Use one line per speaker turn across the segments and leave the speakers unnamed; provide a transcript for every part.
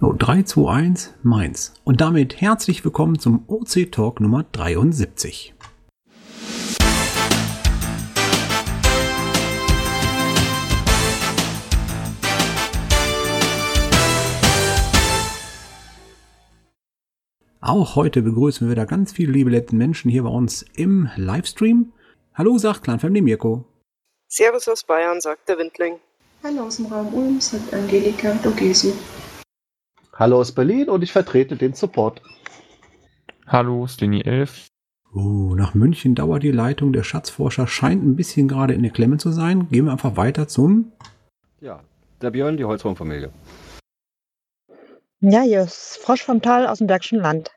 So, 3, 2, 1, Mainz. Und damit herzlich willkommen zum OC Talk Nummer 73. Auch heute begrüßen wir wieder ganz viele liebe letzten Menschen hier bei uns im Livestream. Hallo, sagt Clanfamily Mirko.
Servus aus Bayern, sagt der Windling.
Hallo aus dem Raum Ulm, sagt Angelika Dogesi.
Hallo aus Berlin und ich vertrete den Support.
Hallo, Steny 11.
Oh, nach München dauert die Leitung. Der Schatzforscher scheint ein bisschen gerade in der Klemme zu sein. Gehen wir einfach weiter zum.
Ja, der Björn, die Holzwurmfamilie.
Ja, hier ist Frosch vom Tal aus dem Bergischen Land.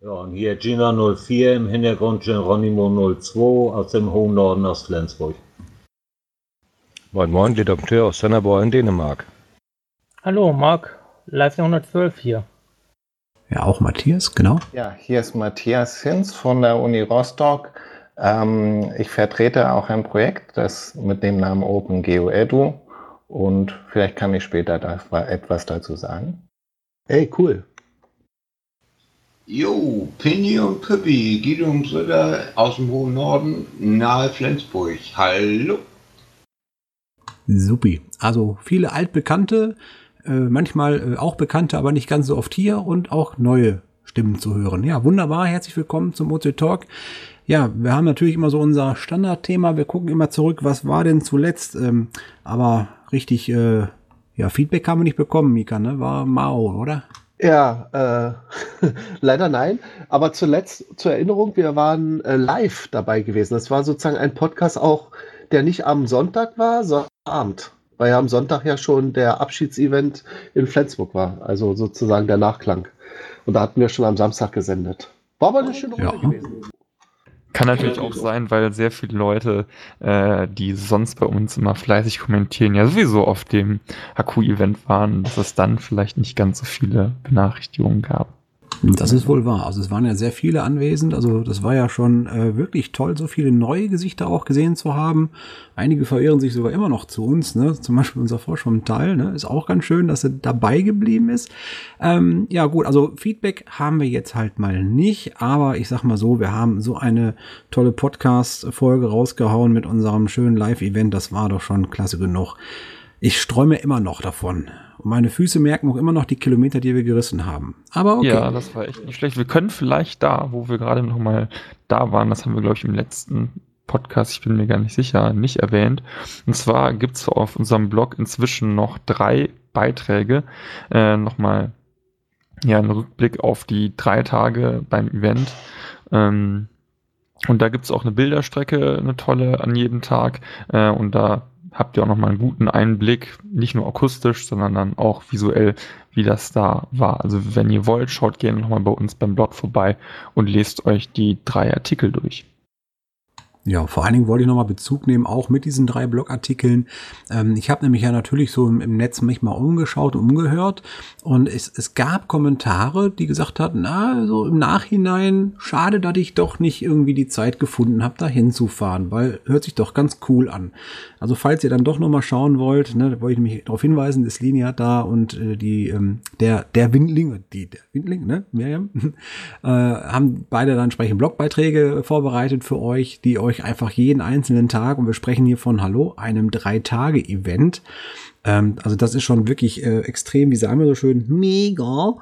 Ja, und hier Gina 04 im Hintergrund Geronimo 02 aus dem hohen Norden aus Flensburg.
Moin Moin, Redakteur aus Sennerborg in Dänemark.
Hallo, Marc, Live 112 hier.
Ja, auch Matthias, genau.
Ja, hier ist Matthias Hinz von der Uni Rostock. Ähm, ich vertrete auch ein Projekt, das mit dem Namen OpenGeo Edu und vielleicht kann ich später da etwas dazu sagen.
Hey, cool.
Jo, Penny und Püppi, Guido und Britta aus dem hohen Norden, nahe Flensburg. Hallo.
Supi. Also viele altbekannte, äh, manchmal äh, auch bekannte, aber nicht ganz so oft hier und auch neue Stimmen zu hören. Ja, wunderbar. Herzlich willkommen zum OC Talk. Ja, wir haben natürlich immer so unser Standardthema. Wir gucken immer zurück, was war denn zuletzt. Ähm, aber richtig, äh, ja, Feedback haben wir nicht bekommen, Mika, ne? War Mao, oder?
Ja, äh, leider nein. Aber zuletzt zur Erinnerung, wir waren äh, live dabei gewesen. Das war sozusagen ein Podcast auch, der nicht am Sonntag war, sondern am Abend. Weil ja am Sonntag ja schon der Abschiedsevent in Flensburg war. Also sozusagen der Nachklang. Und da hatten wir schon am Samstag gesendet. War aber eine schöne Runde ja. gewesen.
Kann natürlich auch sein, weil sehr viele Leute, äh, die sonst bei uns immer fleißig kommentieren, ja sowieso auf dem Haku-Event waren, dass es dann vielleicht nicht ganz so viele Benachrichtigungen gab.
Das ist wohl wahr. Also es waren ja sehr viele anwesend. Also das war ja schon äh, wirklich toll, so viele neue Gesichter auch gesehen zu haben. Einige verirren sich sogar immer noch zu uns. Ne? Zum Beispiel unser Frosch vom Teil. Ne? Ist auch ganz schön, dass er dabei geblieben ist. Ähm, ja gut, also Feedback haben wir jetzt halt mal nicht. Aber ich sag mal so, wir haben so eine tolle Podcast-Folge rausgehauen mit unserem schönen Live-Event. Das war doch schon klasse genug. Ich sträume immer noch davon. Und meine Füße merken auch immer noch die Kilometer, die wir gerissen haben. Aber okay.
Ja, das war echt nicht schlecht. Wir können vielleicht da, wo wir gerade noch mal da waren, das haben wir, glaube ich, im letzten Podcast, ich bin mir gar nicht sicher, nicht erwähnt. Und zwar gibt's auf unserem Blog inzwischen noch drei Beiträge. Äh, Nochmal ja, ein Rückblick auf die drei Tage beim Event. Ähm, und da gibt's auch eine Bilderstrecke, eine tolle an jedem Tag. Äh, und da habt ihr auch nochmal einen guten Einblick, nicht nur akustisch, sondern dann auch visuell, wie das da war. Also wenn ihr wollt, schaut gerne nochmal bei uns beim Blog vorbei und lest euch die drei Artikel durch.
Ja, vor allen Dingen wollte ich nochmal Bezug nehmen, auch mit diesen drei Blogartikeln. Ähm, ich habe nämlich ja natürlich so im, im, Netz mich mal umgeschaut umgehört und es, es gab Kommentare, die gesagt hatten, na, so im Nachhinein, schade, dass ich doch nicht irgendwie die Zeit gefunden habe, da hinzufahren, weil hört sich doch ganz cool an. Also falls ihr dann doch nochmal schauen wollt, ne, da wollte ich nämlich darauf hinweisen, ist Linia da und äh, die, ähm, der, der Windling, die, der Windling, ne, Miriam, äh, haben beide dann entsprechend Blogbeiträge vorbereitet für euch, die euch einfach jeden einzelnen Tag, und wir sprechen hier von Hallo, einem Drei-Tage-Event. Ähm, also das ist schon wirklich äh, extrem, wie sagen wir so schön, mega.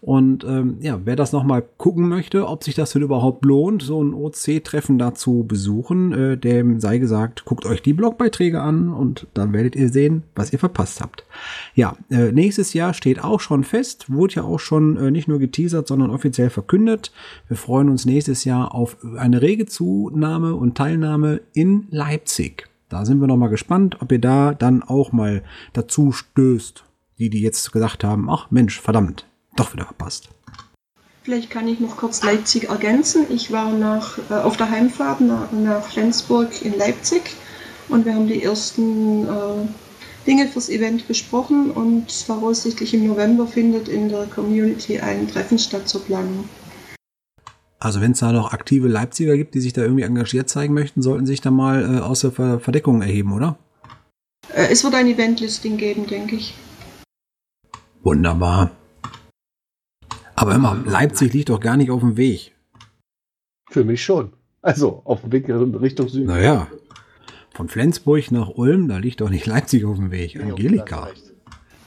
Und ähm, ja, wer das nochmal gucken möchte, ob sich das denn überhaupt lohnt, so ein OC-Treffen dazu besuchen, äh, dem sei gesagt, guckt euch die Blogbeiträge an und dann werdet ihr sehen, was ihr verpasst habt. Ja, äh, nächstes Jahr steht auch schon fest, wurde ja auch schon äh, nicht nur geteasert, sondern offiziell verkündet. Wir freuen uns nächstes Jahr auf eine rege Zunahme und Teilnahme in Leipzig. Da sind wir noch mal gespannt, ob ihr da dann auch mal dazu stößt. Die, die jetzt gesagt haben, ach Mensch, verdammt, doch wieder verpasst.
Vielleicht kann ich noch kurz Leipzig ergänzen. Ich war nach, äh, auf der Heimfahrt nach, nach, Flensburg in Leipzig und wir haben die ersten äh, Dinge fürs Event besprochen und voraussichtlich im November findet in der Community ein Treffen statt zur Planung.
Also wenn es da noch aktive Leipziger gibt, die sich da irgendwie engagiert zeigen möchten, sollten sich da mal äh, aus der Verdeckung erheben, oder?
Äh, es wird ein Event-Listing geben, denke ich.
Wunderbar. Aber immer, Leipzig liegt doch gar nicht auf dem Weg.
Für mich schon. Also auf dem Weg in Richtung Süden.
Naja, von Flensburg nach Ulm, da liegt doch nicht Leipzig auf dem Weg. Angelika.
Äh,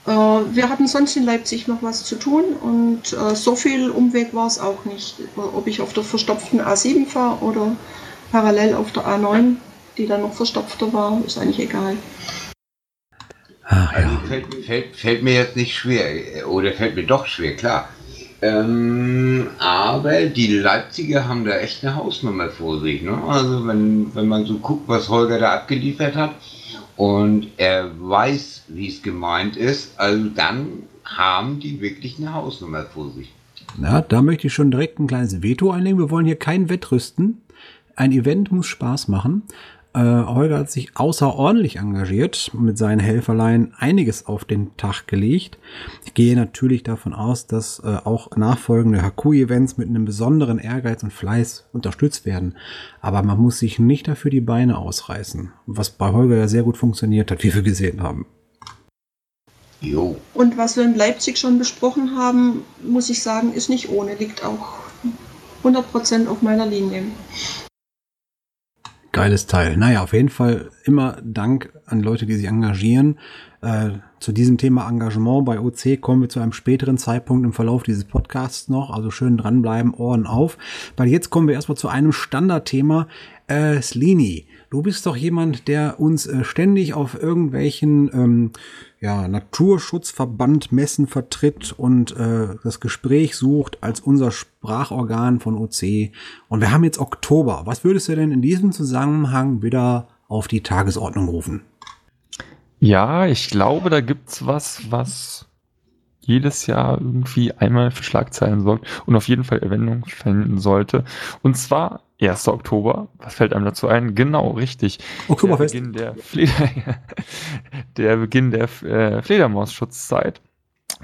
wir hatten sonst in Leipzig noch was zu tun und äh, so viel Umweg war es auch nicht. Ob ich auf der verstopften A7 fahre oder parallel auf der A9, die dann noch verstopfter war, ist eigentlich egal.
Ach,
Also fällt, fällt, fällt mir jetzt nicht schwer, äh, oder fällt mir doch schwer, klar. Ähm, aber die Leipziger haben da echt eine Hausnummer vor sich. Ne? Also wenn, wenn man so guckt, was Holger da abgeliefert hat und er weiß, wie es gemeint ist, also dann haben die wirklich eine Hausnummer vor sich.
Na, da möchte ich schon direkt ein kleines Veto einlegen. Wir wollen hier kein Wettrüsten. Ein Event muss Spaß machen. Äh, Holger hat sich außerordentlich engagiert und mit seinen Helferlein einiges auf den Tag gelegt. Ich gehe natürlich davon aus, dass äh, auch nachfolgende HQ-Events mit einem besonderen Ehrgeiz und Fleiß unterstützt werden. Aber man muss sich nicht dafür die Beine ausreißen. Was bei Holger ja sehr gut funktioniert hat, wie wir gesehen haben.
Jo.
Und was wir in Leipzig schon besprochen haben, muss ich sagen, ist nicht ohne, liegt auch 100% auf meiner Linie.
Geiles Teil. Naja, auf jeden Fall immer Dank an Leute, die sich engagieren. Äh, zu diesem Thema Engagement bei OC kommen wir zu einem späteren Zeitpunkt im Verlauf dieses Podcasts noch. Also schön dranbleiben, Ohren auf. Weil jetzt kommen wir erstmal zu einem Standardthema. Äh, Slini, du bist doch jemand, der uns äh, ständig auf irgendwelchen ähm, ja, Naturschutzverband Messen vertritt und äh, das Gespräch sucht als unser Sprachorgan von OC. Und wir haben jetzt Oktober. Was würdest du denn in diesem Zusammenhang wieder auf die Tagesordnung rufen?
Ja, ich glaube, da gibt's was, was jedes Jahr irgendwie einmal für Schlagzeilen sorgt und auf jeden Fall Erwähnung finden sollte. Und zwar 1. Oktober. Was fällt einem dazu ein? Genau, richtig.
Oktoberfest.
Der Beginn der, Fleder der, Beginn der äh, Fledermausschutzzeit,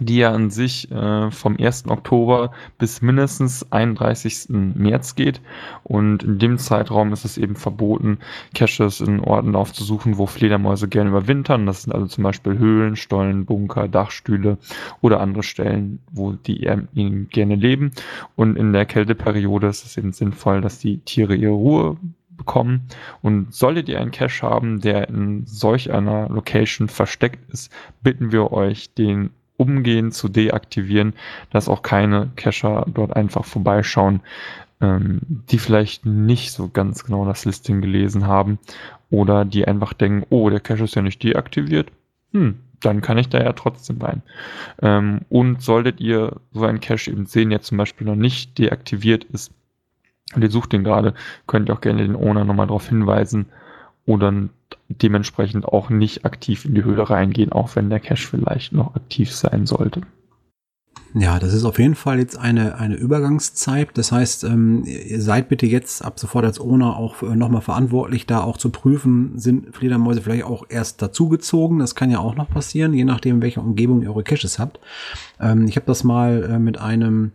die ja an sich äh, vom 1. Oktober bis mindestens 31. März geht. Und in dem Zeitraum ist es eben verboten, Caches in Orten aufzusuchen, wo Fledermäuse gerne überwintern. Das sind also zum Beispiel Höhlen, Stollen, Bunker, Dachstühle oder andere Stellen, wo die eher gerne leben. Und in der Kälteperiode ist es eben sinnvoll, dass die Tiere ihre Ruhe bekommen. Und solltet ihr einen Cache haben, der in solch einer Location versteckt ist, bitten wir euch, den umgehend zu deaktivieren, dass auch keine Cacher dort einfach vorbeischauen, ähm, die vielleicht nicht so ganz genau das Listing gelesen haben oder die einfach denken, oh, der Cache ist ja nicht deaktiviert. Hm, dann kann ich da ja trotzdem rein. Ähm, und solltet ihr so einen Cache eben sehen, der zum Beispiel noch nicht deaktiviert ist, und ihr sucht den gerade, könnt ihr auch gerne den Owner nochmal darauf hinweisen oder dementsprechend auch nicht aktiv in die Höhle reingehen, auch wenn der Cache vielleicht noch aktiv sein sollte.
Ja, das ist auf jeden Fall jetzt eine, eine Übergangszeit. Das heißt, ähm, ihr seid bitte jetzt ab sofort als Owner auch nochmal verantwortlich, da auch zu prüfen, sind Fledermäuse vielleicht auch erst dazugezogen. Das kann ja auch noch passieren, je nachdem, welche Umgebung ihr eure Caches habt. Ähm, ich habe das mal äh, mit einem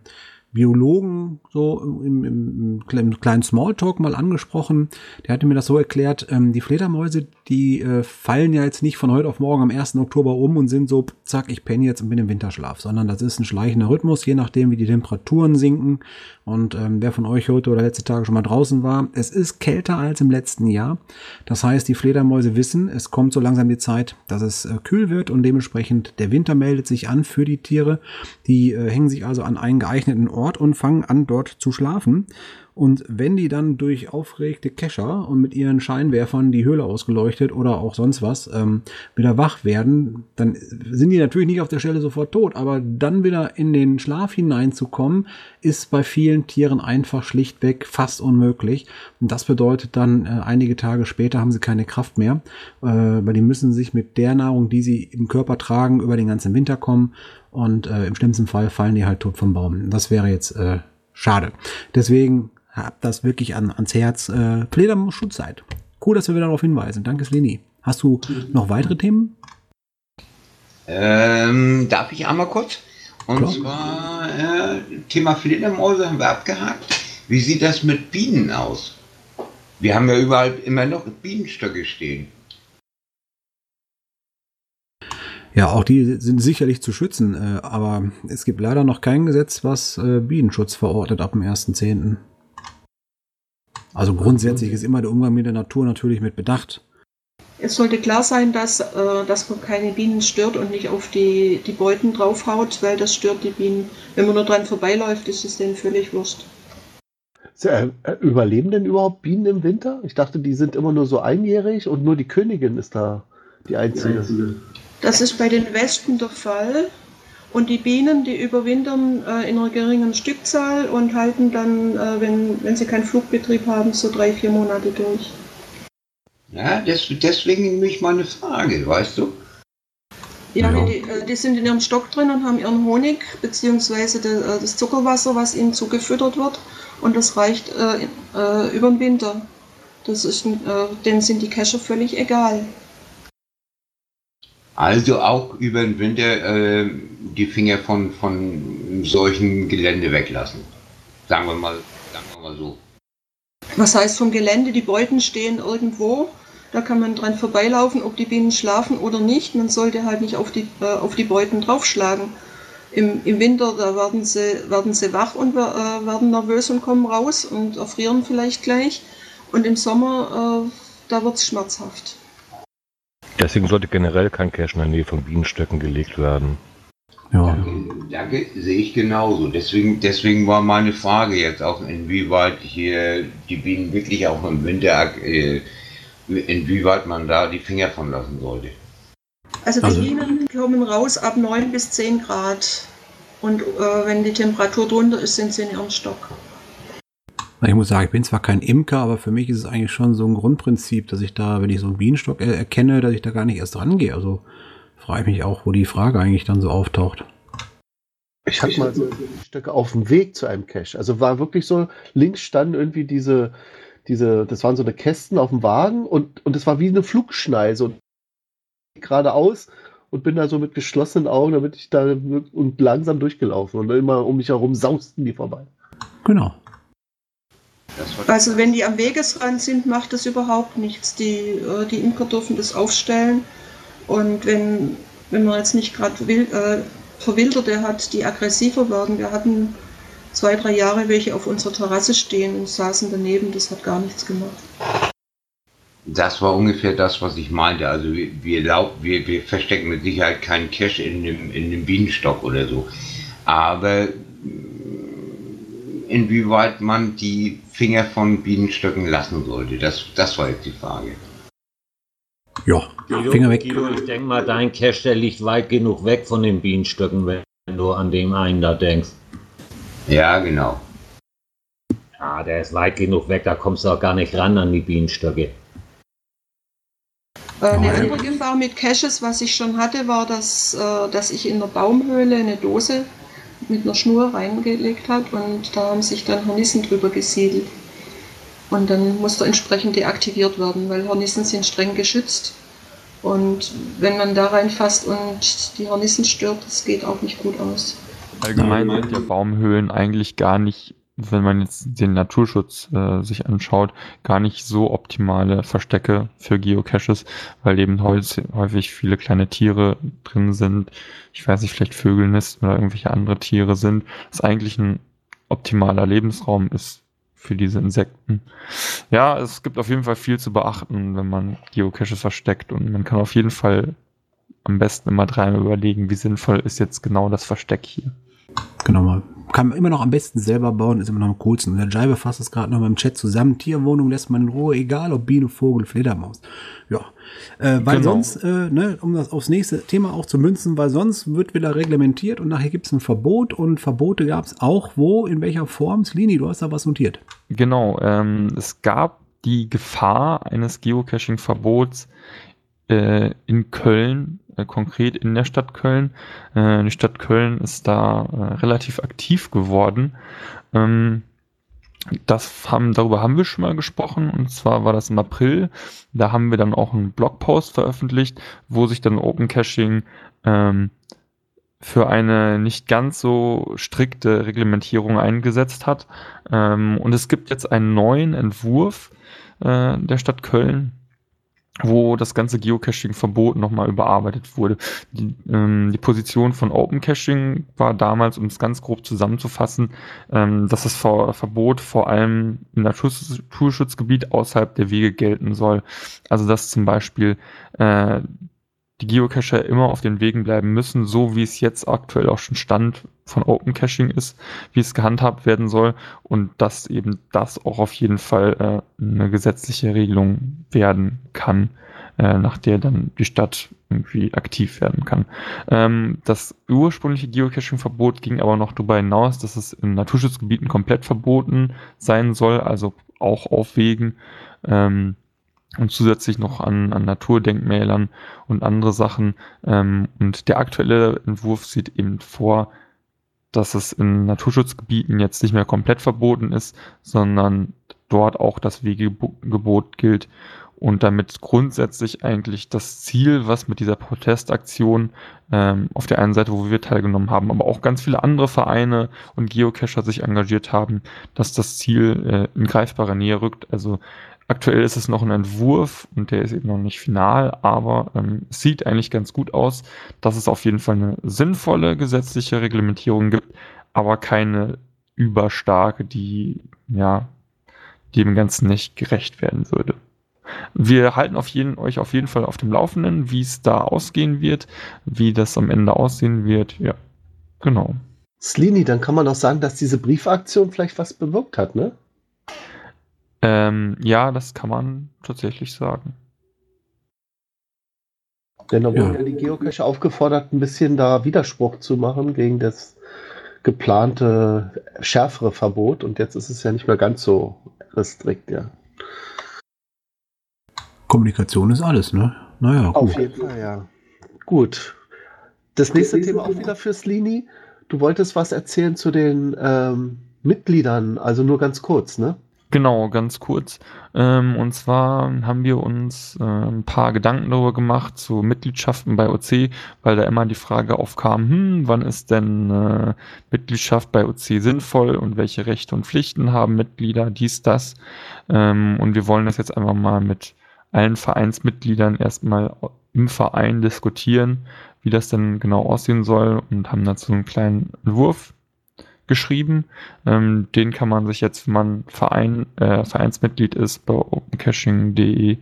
Biologen so im, im, im kleinen Smalltalk mal angesprochen. Der hatte mir das so erklärt, ähm, die Fledermäuse, die äh, fallen ja jetzt nicht von heute auf morgen am 1. Oktober um und sind so, zack, ich penne jetzt und bin im Winterschlaf, sondern das ist ein schleichender Rhythmus, je nachdem, wie die Temperaturen sinken. Und ähm, wer von euch heute oder letzte Tage schon mal draußen war, es ist kälter als im letzten Jahr. Das heißt, die Fledermäuse wissen, es kommt so langsam die Zeit, dass es äh, kühl wird und dementsprechend der Winter meldet sich an für die Tiere. Die äh, hängen sich also an einen geeigneten Ort und fangen an, dort zu schlafen. Und wenn die dann durch aufregte Kescher und mit ihren Scheinwerfern die Höhle ausgeleuchtet oder auch sonst was ähm, wieder wach werden, dann sind die natürlich nicht auf der Stelle sofort tot, aber dann wieder in den Schlaf hineinzukommen, ist bei vielen Tieren einfach schlichtweg fast unmöglich. Und das bedeutet dann, äh, einige Tage später haben sie keine Kraft mehr, äh, weil die müssen sich mit der Nahrung, die sie im Körper tragen, über den ganzen Winter kommen. Und äh, im schlimmsten Fall fallen die halt tot vom Baum. Das wäre jetzt äh, schade. Deswegen habt das wirklich an, ans Herz. Äh, Fledermaus-Schutzzeit. Cool, dass wir wieder darauf hinweisen. Danke, Slini. Hast du noch weitere Themen?
Ähm, darf ich einmal kurz? Und
Klar.
zwar äh, Thema Fledermäuse haben wir abgehakt. Wie sieht das mit Bienen aus? Wir haben ja überall immer noch Bienenstöcke stehen.
Ja, auch die sind sicherlich zu schützen, äh, aber es gibt leider noch kein Gesetz, was äh, Bienenschutz verordnet ab dem 1.10. Also grundsätzlich ist immer der Umgang mit der Natur natürlich mit Bedacht.
Es sollte klar sein, dass, äh, dass man keine Bienen stört und nicht auf die, die Beuten draufhaut, weil das stört die Bienen. Wenn man nur dran vorbeiläuft, ist es denen völlig wurscht.
Äh, äh, Überleben denn überhaupt Bienen im Winter? Ich dachte, die sind immer nur so einjährig und nur die Königin ist da die einzige.
Das ist bei den Wespen der Fall. Und die Bienen, die überwintern äh, in einer geringen Stückzahl und halten dann, äh, wenn, wenn sie keinen Flugbetrieb haben, so drei, vier Monate durch.
Ja, des, deswegen nämlich meine Frage, weißt du?
Ja, ja. Die, äh, die, sind in ihrem Stock drin und haben ihren Honig bzw. Äh, das Zuckerwasser, was ihnen zugefüttert wird. Und das reicht äh, äh, über den Winter. Das ist, äh, denen sind die Kescher völlig egal.
Also auch über den Winter äh, die Finger von, von solchen Gelände weglassen. Sagen wir mal, sagen wir mal so.
Was heißt vom Gelände? Die Beuten stehen irgendwo. Da kann man dran vorbeilaufen, ob die Bienen schlafen oder nicht. Man sollte halt nicht auf die, äh, auf die Beuten draufschlagen. Im, Im Winter, da werden sie, werden sie wach und äh, werden nervös und kommen raus und erfrieren vielleicht gleich. Und im Sommer, äh, da wird es schmerzhaft.
Deswegen sollte generell kein Cache in der Nähe von Bienenstöcken gelegt werden.
Ja. Danke, sehe ich genauso. Deswegen, deswegen war meine Frage jetzt auch, inwieweit hier die Bienen wirklich auch im Winter, äh, inwieweit man da die Finger von lassen sollte.
Also die also, Bienen kommen raus ab 9 bis 10 Grad. Und äh, wenn die Temperatur drunter ist, sind sie in ihrem Stock.
Ich muss sagen, ich bin zwar kein Imker, aber für mich ist es eigentlich schon so ein Grundprinzip, dass ich da, wenn ich so einen Bienenstock erkenne, dass ich da gar nicht erst rangehe. Also frage ich mich auch, wo die Frage eigentlich dann so auftaucht.
Ich hatte mal so Stöcke auf dem Weg zu einem Cache. Also war wirklich so, links standen irgendwie diese, diese, das waren so eine Kästen auf dem Wagen und, und das war wie eine Flugschneise und geradeaus und bin da so mit geschlossenen Augen, damit ich da und langsam durchgelaufen und immer um mich herum sausten die vorbei.
Genau.
Also wenn die am Wegesrand sind, macht das überhaupt nichts. Die, äh, die Imker dürfen das aufstellen. Und wenn, wenn man jetzt nicht gerade äh, Verwilderte hat, die aggressiver werden, wir hatten zwei, drei Jahre welche auf unserer Terrasse stehen und saßen daneben, das hat gar nichts gemacht.
Das war ungefähr das, was ich meinte. Also wir, wir, wir, wir verstecken mit Sicherheit keinen Cash in dem, in dem Bienenstock oder so. Aber inwieweit man die Finger von Bienenstöcken lassen sollte. Das, das war jetzt die Frage.
Ja,
Guido, Finger weg. Guido, ich denke mal, dein Cache, der liegt weit genug weg von den Bienenstöcken, wenn du an dem einen da denkst.
Ja, genau.
Ja, der ist weit genug weg, da kommst du auch gar nicht ran an die Bienenstöcke.
Äh, eine andere Gefahr mit Caches, was ich schon hatte, war, dass, äh, dass ich in der Baumhöhle eine Dose mit einer Schnur reingelegt hat und da haben sich dann Hornissen drüber gesiedelt. Und dann musste entsprechend deaktiviert werden, weil Hornissen sind streng geschützt. Und wenn man da reinfasst und die Hornissen stört, das geht auch nicht gut aus.
Allgemein sind ja Baumhöhlen eigentlich gar nicht, wenn man jetzt den Naturschutz äh, sich anschaut, gar nicht so optimale Verstecke für Geocaches, weil eben häufig viele kleine Tiere drin sind. Ich weiß nicht, vielleicht Vögelnest oder irgendwelche andere Tiere sind. Das eigentlich ein optimaler Lebensraum ist für diese Insekten. Ja, es gibt auf jeden Fall viel zu beachten, wenn man Geocaches versteckt und man kann auf jeden Fall am besten immer dreimal überlegen, wie sinnvoll ist jetzt genau das Versteck hier.
Genau, kann man immer noch am besten selber bauen, ist immer noch am coolsten. Und der Jive fasst es gerade noch mal im Chat zusammen. Tierwohnung lässt man in Ruhe, egal ob Biene, Vogel, Fledermaus. Ja, äh, weil genau. sonst, äh, ne, um das aufs nächste Thema auch zu münzen, weil sonst wird wieder reglementiert und nachher gibt es ein Verbot und Verbote gab es auch wo, in welcher Form? Slini, du hast da was notiert.
Genau, ähm, es gab die Gefahr eines Geocaching-Verbots äh, in Köln, äh, konkret in der Stadt Köln. Äh, die Stadt Köln ist da äh, relativ aktiv geworden. Ähm, das haben, darüber haben wir schon mal gesprochen und zwar war das im April. Da haben wir dann auch einen Blogpost veröffentlicht, wo sich dann Open Caching ähm, für eine nicht ganz so strikte Reglementierung eingesetzt hat. Ähm, und es gibt jetzt einen neuen Entwurf äh, der Stadt Köln, wo das ganze Geocaching-Verbot nochmal überarbeitet wurde. Die, ähm, die, Position von Open Caching war damals, um es ganz grob zusammenzufassen, ähm, dass das Ver Verbot vor allem im Naturschutzgebiet außerhalb der Wege gelten soll. Also dass zum Beispiel äh, die Geocacher immer auf den Wegen bleiben müssen, so wie es jetzt aktuell auch schon Stand von Open Caching ist, wie es gehandhabt werden soll und dass eben das auch auf jeden Fall äh, eine gesetzliche Regelung werden kann, äh, nach der dann die Stadt irgendwie aktiv werden kann. Ähm, das ursprüngliche Geocaching-Verbot ging aber noch darüber hinaus, dass es in Naturschutzgebieten komplett verboten sein soll, also auch auf Wegen. Ähm, und zusätzlich noch an, an Naturdenkmälern und andere Sachen. Ähm, und der aktuelle Entwurf sieht eben vor, dass es in Naturschutzgebieten jetzt nicht mehr komplett verboten ist, sondern dort auch das Wegegebot gilt und damit grundsätzlich eigentlich das Ziel, was mit dieser Protestaktion ähm, auf der einen Seite, wo wir teilgenommen haben, aber auch ganz viele andere Vereine und Geocacher sich engagiert haben, dass das Ziel äh, in greifbare Nähe rückt. Also Aktuell ist es noch ein Entwurf und der ist eben noch nicht final, aber ähm, sieht eigentlich ganz gut aus, dass es auf jeden Fall eine sinnvolle gesetzliche Reglementierung gibt, aber keine überstarke, die ja dem Ganzen nicht gerecht werden würde. Wir halten auf jeden, euch auf jeden Fall auf dem Laufenden, wie es da ausgehen wird, wie das am Ende aussehen wird. Ja, genau.
Slini, dann kann man auch sagen, dass diese Briefaktion vielleicht was bewirkt hat, ne?
Ähm, ja, das kann man tatsächlich sagen.
Denn da wurden ja. ja die Geocache aufgefordert, ein bisschen da Widerspruch zu machen gegen das geplante schärfere Verbot. Und jetzt ist es ja nicht mehr ganz so restrikt, ja.
Kommunikation ist alles, ne?
Naja, gut. Auf jeden Fall, ja. Gut. Das nächste Thema auch wieder für Slini. Du wolltest was erzählen zu den ähm, Mitgliedern, also nur ganz kurz, ne?
Genau, ganz kurz. Ähm, und zwar haben wir uns äh, ein paar Gedanken darüber gemacht zu Mitgliedschaften bei OC, weil da immer die Frage aufkam, hm, wann ist denn äh, Mitgliedschaft bei OC sinnvoll und welche Rechte und Pflichten haben Mitglieder, dies, das. Ähm, und wir wollen das jetzt einfach mal mit allen Vereinsmitgliedern erstmal im Verein diskutieren, wie das denn genau aussehen soll und haben dazu einen kleinen Entwurf geschrieben. Ähm, den kann man sich jetzt, wenn man Verein, äh, Vereinsmitglied ist, bei opencaching.de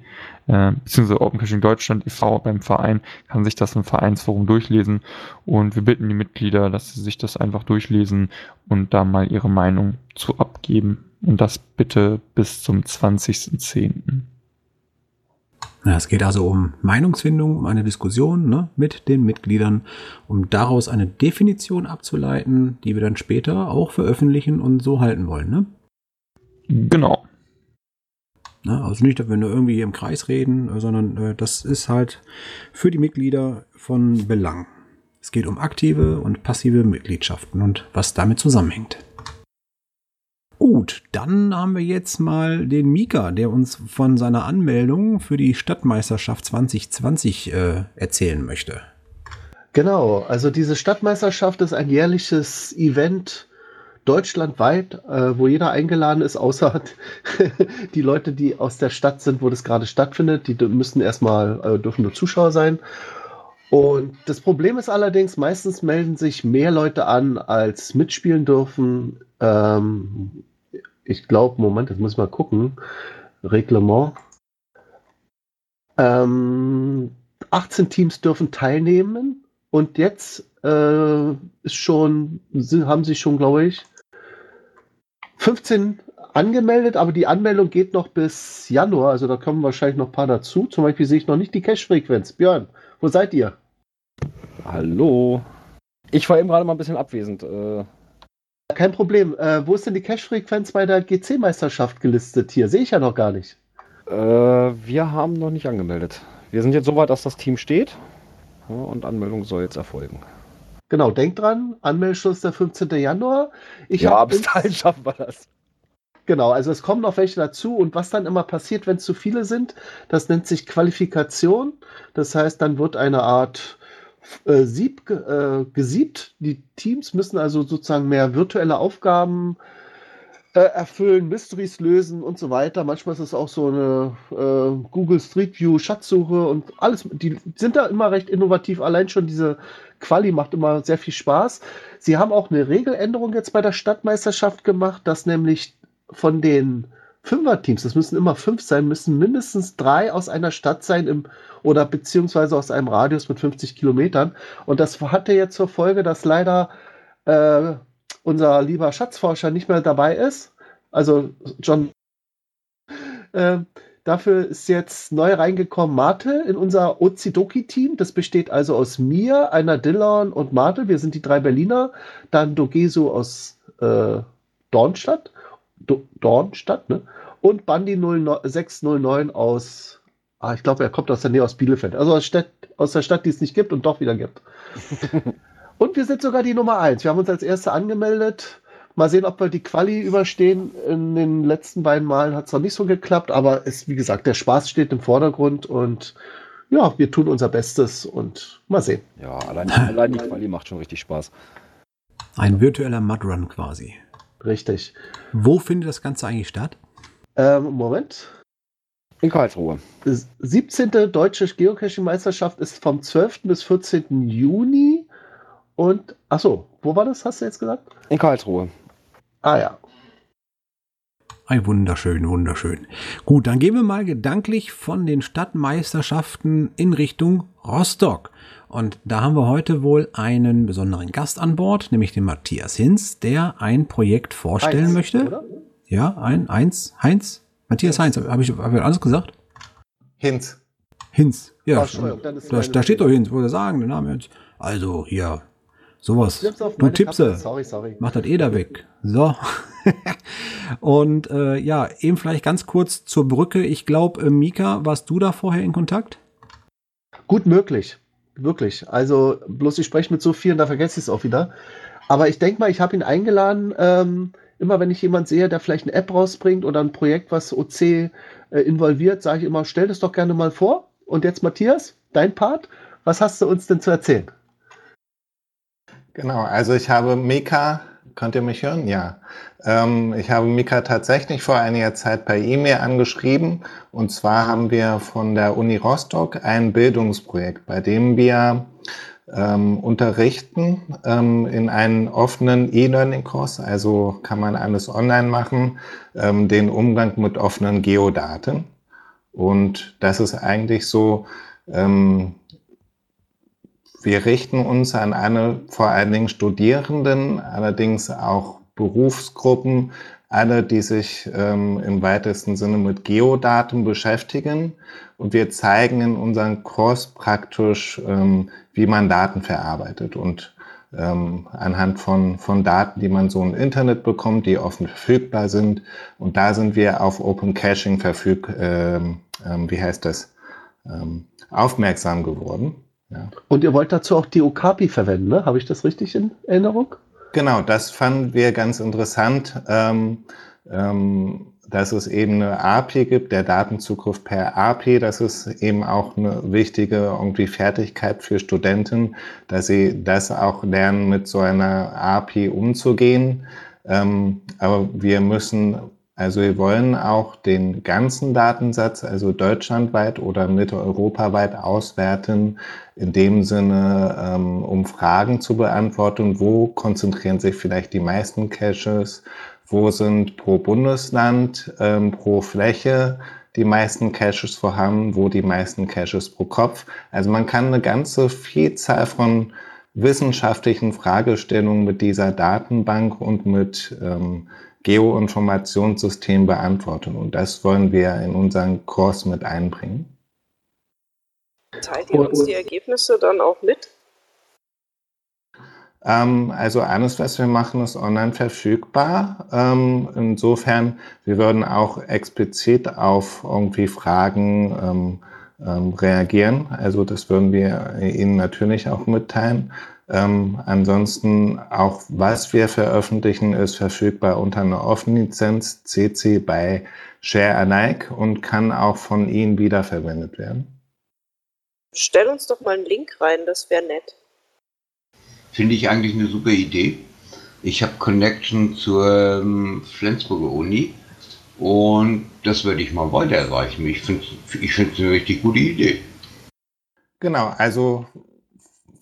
äh, beziehungsweise Opencaching Deutschland e.V. beim Verein, kann sich das im Vereinsforum durchlesen und wir bitten die Mitglieder, dass sie sich das einfach durchlesen und da mal ihre Meinung zu abgeben und das bitte bis zum 20.10.
Es geht also um Meinungsfindung, um eine Diskussion ne, mit den Mitgliedern, um daraus eine Definition abzuleiten, die wir dann später auch veröffentlichen und so halten wollen. Ne?
Genau.
Na, also nicht, wenn wir irgendwie im Kreis reden, sondern äh, das ist halt für die Mitglieder von Belang. Es geht um aktive und passive Mitgliedschaften und was damit zusammenhängt. Gut, dann haben wir jetzt mal den Mika, der uns von seiner Anmeldung für die Stadtmeisterschaft 2020 äh, erzählen möchte.
Genau, also diese Stadtmeisterschaft ist ein jährliches Event deutschlandweit, äh, wo jeder eingeladen ist, außer die Leute, die aus der Stadt sind, wo das gerade stattfindet. Die müssen erstmal, äh, dürfen nur Zuschauer sein. Und das Problem ist allerdings, meistens melden sich mehr Leute an, als mitspielen dürfen. Ähm, ich glaube, Moment, jetzt muss ich mal gucken. Reglement. Ähm, 18 Teams dürfen teilnehmen und jetzt äh, ist schon, haben sich schon, glaube ich, 15 angemeldet, aber die Anmeldung geht noch bis Januar, also da kommen wahrscheinlich noch ein paar dazu. Zum Beispiel sehe ich noch nicht die Cache-Frequenz. Björn, wo seid ihr?
Hallo. Ich war eben gerade mal ein bisschen abwesend. Äh,
kein Problem. Äh, wo ist denn die Cache-Frequenz bei der GC-Meisterschaft gelistet hier? Sehe ich ja noch gar nicht.
Äh, wir haben noch nicht angemeldet. Wir sind jetzt so weit, dass das Team steht und Anmeldung soll jetzt erfolgen.
Genau, denkt dran, Anmeldeschluss der 15. Januar.
Ich ja, bis dahin schaffen wir das.
Genau, also es kommen noch welche dazu und was dann immer passiert, wenn es zu viele sind, das nennt sich Qualifikation. Das heißt, dann wird eine Art äh, Sieb, äh, gesiebt. Die Teams müssen also sozusagen mehr virtuelle Aufgaben äh, erfüllen, Mysteries lösen und so weiter. Manchmal ist es auch so eine äh, Google Street View Schatzsuche und alles. Die sind da immer recht innovativ. Allein schon diese Quali macht immer sehr viel Spaß. Sie haben auch eine Regeländerung jetzt bei der Stadtmeisterschaft gemacht, dass nämlich von den Fünfer-Teams, das müssen immer fünf sein, müssen mindestens drei aus einer Stadt sein im, oder beziehungsweise aus einem Radius mit 50 Kilometern. Und das hatte jetzt zur Folge, dass leider äh, unser lieber Schatzforscher nicht mehr dabei ist. Also John. Äh, dafür ist jetzt neu reingekommen Marte in unser Ozidoki-Team. Das besteht also aus mir, einer Dillon und Marte. Wir sind die drei Berliner. Dann Dogesu aus äh, Dornstadt Do Dornstadt, ne? Und Bandi 0609 aus, ah, ich glaube, er kommt aus der Nähe aus Bielefeld. Also aus, Stadt, aus der Stadt, die es nicht gibt und doch wieder gibt. und wir sind sogar die Nummer 1. Wir haben uns als Erste angemeldet. Mal sehen, ob wir die Quali überstehen. In den letzten beiden Malen hat es noch nicht so geklappt, aber es, wie gesagt, der Spaß steht im Vordergrund und ja, wir tun unser Bestes und mal sehen.
Ja, allein, allein die Quali macht schon richtig Spaß.
Ein virtueller Mudrun quasi.
Richtig.
Wo findet das Ganze eigentlich statt?
Ähm, Moment.
In Karlsruhe.
17. Deutsche Geocaching-Meisterschaft ist vom 12. bis 14. Juni. Und, achso, wo war das, hast du jetzt gesagt?
In Karlsruhe.
Ah ja.
Ein wunderschön, wunderschön. Gut, dann gehen wir mal gedanklich von den Stadtmeisterschaften in Richtung Rostock. Und da haben wir heute wohl einen besonderen Gast an Bord, nämlich den Matthias Hinz, der ein Projekt vorstellen Heinz, möchte. Oder? Ja, ein, eins, Heinz, Matthias Heinz, habe ich, hab ich alles gesagt?
Hinz.
Hinz, ja. Da, da steht doch Hinz, wollte sagen, den Namen jetzt. Also hier, sowas. Du Tippse. Sorry, sorry. Mach das eh da weg. So. Und äh, ja, eben vielleicht ganz kurz zur Brücke. Ich glaube, äh, Mika, warst du da vorher in Kontakt?
Gut möglich. Wirklich. Also bloß ich spreche mit so vielen, da vergesse ich es auch wieder. Aber ich denke mal, ich habe ihn eingeladen, ähm, immer wenn ich jemanden sehe, der vielleicht eine App rausbringt oder ein Projekt, was OC äh, involviert, sage ich immer, stell das doch gerne mal vor. Und jetzt Matthias, dein Part, was hast du uns denn zu erzählen?
Genau, also ich habe Meka Könnt ihr mich hören? Ja. Ähm, ich habe Mika tatsächlich vor einiger Zeit per E-Mail angeschrieben. Und zwar haben wir von der Uni Rostock ein Bildungsprojekt, bei dem wir ähm, unterrichten ähm, in einen offenen E-Learning-Kurs. Also kann man alles online machen, ähm, den Umgang mit offenen Geodaten. Und das ist eigentlich so, ähm, wir richten uns an alle vor allen Dingen Studierenden, allerdings auch Berufsgruppen, alle, die sich ähm, im weitesten Sinne mit Geodaten beschäftigen. Und wir zeigen in unserem Kurs praktisch, ähm, wie man Daten verarbeitet und ähm, anhand von, von Daten, die man so im Internet bekommt, die offen verfügbar sind. Und da sind wir auf Open Caching verfüg, ähm, ähm, wie heißt das, ähm, aufmerksam geworden.
Ja. Und ihr wollt dazu auch die Okapi verwenden, ne? Habe ich das richtig in Erinnerung?
Genau, das fanden wir ganz interessant, ähm, ähm, dass es eben eine API gibt, der Datenzugriff per API. Das ist eben auch eine wichtige irgendwie Fertigkeit für Studenten, dass sie das auch lernen, mit so einer API umzugehen. Ähm, aber wir müssen also wir wollen auch den ganzen Datensatz, also deutschlandweit oder mitteleuropaweit auswerten, in dem Sinne, ähm, um Fragen zu beantworten, wo konzentrieren sich vielleicht die meisten Caches, wo sind pro Bundesland, ähm, pro Fläche die meisten Caches vorhanden, wo die meisten Caches pro Kopf. Also man kann eine ganze Vielzahl von wissenschaftlichen Fragestellungen mit dieser Datenbank und mit ähm, Geoinformationssystem beantworten. Und das wollen wir in unseren Kurs mit einbringen.
Teilt ihr uns die Ergebnisse dann auch mit?
Ähm, also alles, was wir machen, ist online verfügbar. Ähm, insofern, wir würden auch explizit auf irgendwie Fragen ähm, reagieren. Also das würden wir Ihnen natürlich auch mitteilen. Ähm, ansonsten auch, was wir veröffentlichen, ist verfügbar unter einer offenen Lizenz CC bei Share Alike und kann auch von Ihnen wiederverwendet werden.
Stell uns doch mal einen Link rein, das wäre nett.
Finde ich eigentlich eine super Idee. Ich habe Connection zur ähm, Flensburger Uni und das würde ich mal weiter erreichen. Ich finde ich es eine richtig gute Idee.
Genau, also